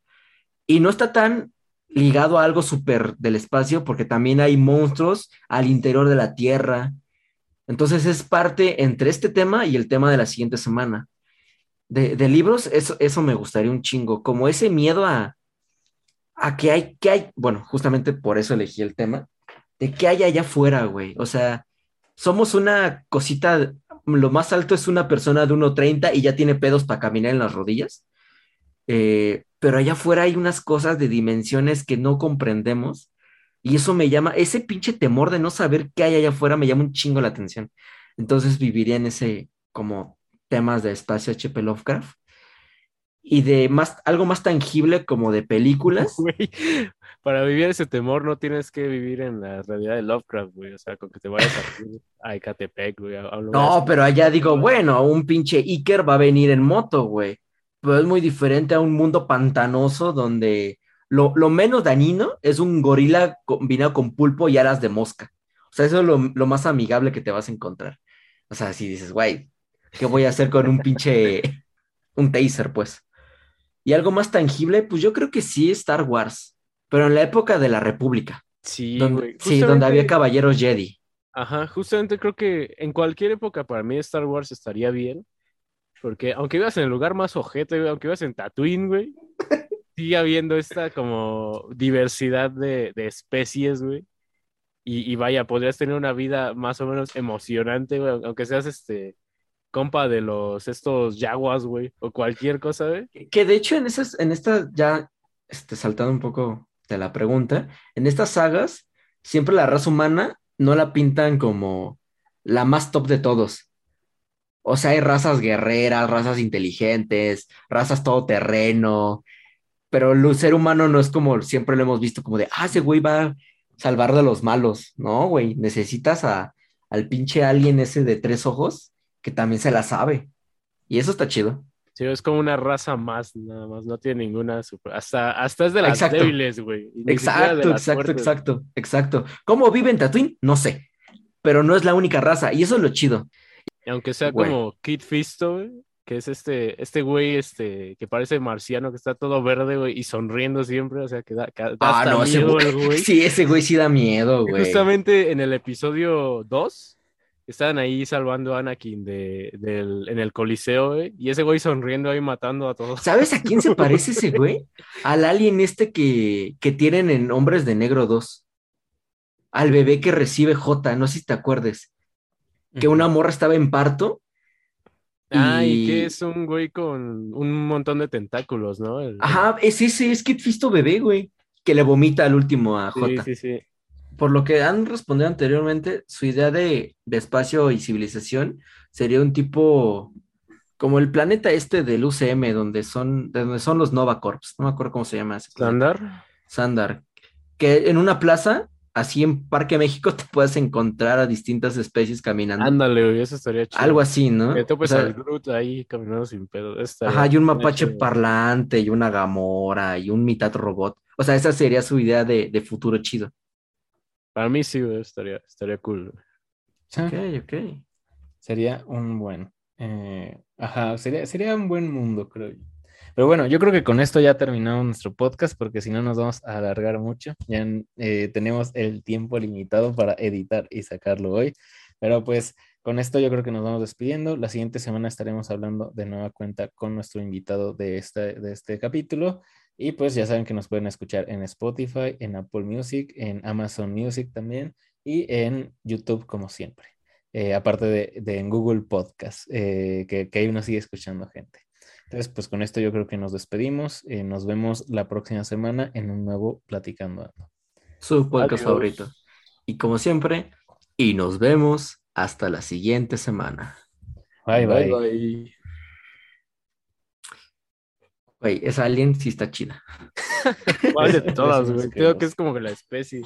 Y no está tan ligado a algo súper del espacio porque también hay monstruos al interior de la Tierra. Entonces es parte entre este tema y el tema de la siguiente semana. De, de libros, eso, eso me gustaría un chingo, como ese miedo a, a que hay, que hay, bueno, justamente por eso elegí el tema, de qué hay allá afuera, güey. O sea, somos una cosita, lo más alto es una persona de 1.30 y ya tiene pedos para caminar en las rodillas. Eh, pero allá afuera hay unas cosas de dimensiones que no comprendemos y eso me llama, ese pinche temor de no saber qué hay allá afuera me llama un chingo la atención. Entonces viviría en ese como temas de espacio H.P. Lovecraft y de más, algo más tangible como de películas. Güey, para vivir ese temor no tienes que vivir en la realidad de Lovecraft, güey. O sea, con que te vayas a, Ecatepec, güey. a- a un lugar No, así. pero allá digo, bueno, un pinche Iker va a venir en moto, güey. Pero es muy diferente a un mundo pantanoso donde lo, lo menos dañino es un gorila combinado con pulpo y alas de mosca. O sea, eso es lo, lo más amigable que te vas a encontrar. O sea, si dices, güey, ¿qué voy a hacer con un pinche, un taser, pues? Y algo más tangible, pues yo creo que sí Star Wars, pero en la época de la República. Sí, donde, sí, donde había caballeros Jedi. Ajá, justamente creo que en cualquier época para mí Star Wars estaría bien. Porque aunque vivas en el lugar más ojete, aunque vivas en Tatooine, güey, sigue habiendo esta como diversidad de, de especies, güey. Y, y vaya, podrías tener una vida más o menos emocionante, güey, aunque seas este compa de los estos yaguas, güey, o cualquier cosa, güey. Que de hecho en esas, en estas, ya este, saltando un poco de la pregunta, en estas sagas, siempre la raza humana no la pintan como la más top de todos. O sea, hay razas guerreras, razas inteligentes, razas todoterreno, pero el ser humano no es como siempre lo hemos visto, como de, ah, ese güey va a salvar de los malos. No, güey, necesitas a, al pinche alien ese de tres ojos que también se la sabe. Y eso está chido. Sí, es como una raza más, nada más, no tiene ninguna super... Hasta, hasta es de las Exacto. débiles, güey. Exacto, exacto, fuertes. exacto, exacto. ¿Cómo vive en Tatooine? No sé, pero no es la única raza y eso es lo chido. Y aunque sea Güey. como Kid Fisto, güey, que es este, este güey este, que parece marciano, que está todo verde, güey, y sonriendo siempre, o sea, que da, que da Ah, hasta no, ese güey, sí, ese güey sí da miedo, güey. Justamente en el episodio 2, estaban ahí salvando a Anakin de, del, en el Coliseo, güey, y ese güey sonriendo ahí matando a todos. ¿Sabes a quién se parece ese güey? Al alien este que, que tienen en Hombres de Negro 2. Al bebé que recibe J, no sé si te acuerdes. Que una morra estaba en parto. Ah, y y- que es un güey con un montón de tentáculos, ¿no? El- Ajá, es ese, es Kid Fisto bebé, güey. Que le vomita al último a Sí, J. sí, sí. Por lo que han respondido anteriormente, su idea de, de espacio y civilización sería un tipo como el planeta este del UCM, donde son, de donde son los Nova Corps, no me acuerdo cómo se llama ese. ¿Sandar? Sandar, que en una plaza, así en Parque México, te puedes encontrar a distintas especies caminando. Ándale, güey, eso estaría chido. Algo así, ¿no? Que topes O sea, al Groot ahí caminando sin pedo. Ajá, y un mapache chido. parlante, y una gamora, y un mitad robot. O sea, esa sería su idea de, de futuro chido. Para mí sí, güey, estaría, estaría cool. güey. Ok, ok. Sería un buen. eh, ajá, sería, sería un buen mundo, creo yo. Pero bueno, yo creo que con esto ya terminamos nuestro podcast, porque si no nos vamos a alargar mucho. Ya eh, tenemos el tiempo limitado para editar y sacarlo hoy. Pero pues con esto yo creo que nos vamos despidiendo. La siguiente semana estaremos hablando de nueva cuenta con nuestro invitado de este, de este capítulo. Y pues ya saben que nos pueden escuchar en Spotify, en Apple Music, en Amazon Music también y en YouTube como siempre. Eh, aparte de, de en Google Podcast, eh, que, que ahí uno sigue escuchando gente. Entonces, pues con esto yo creo que nos despedimos. Eh, nos vemos la próxima semana en un nuevo Platicando Ando. su podcast Adiós. favorito. Y como siempre, y nos vemos hasta la siguiente semana. Bye, bye. bye. Güey, esa alien sí está chida. ¿Cuál de todas, güey? Creo que es como que la especie.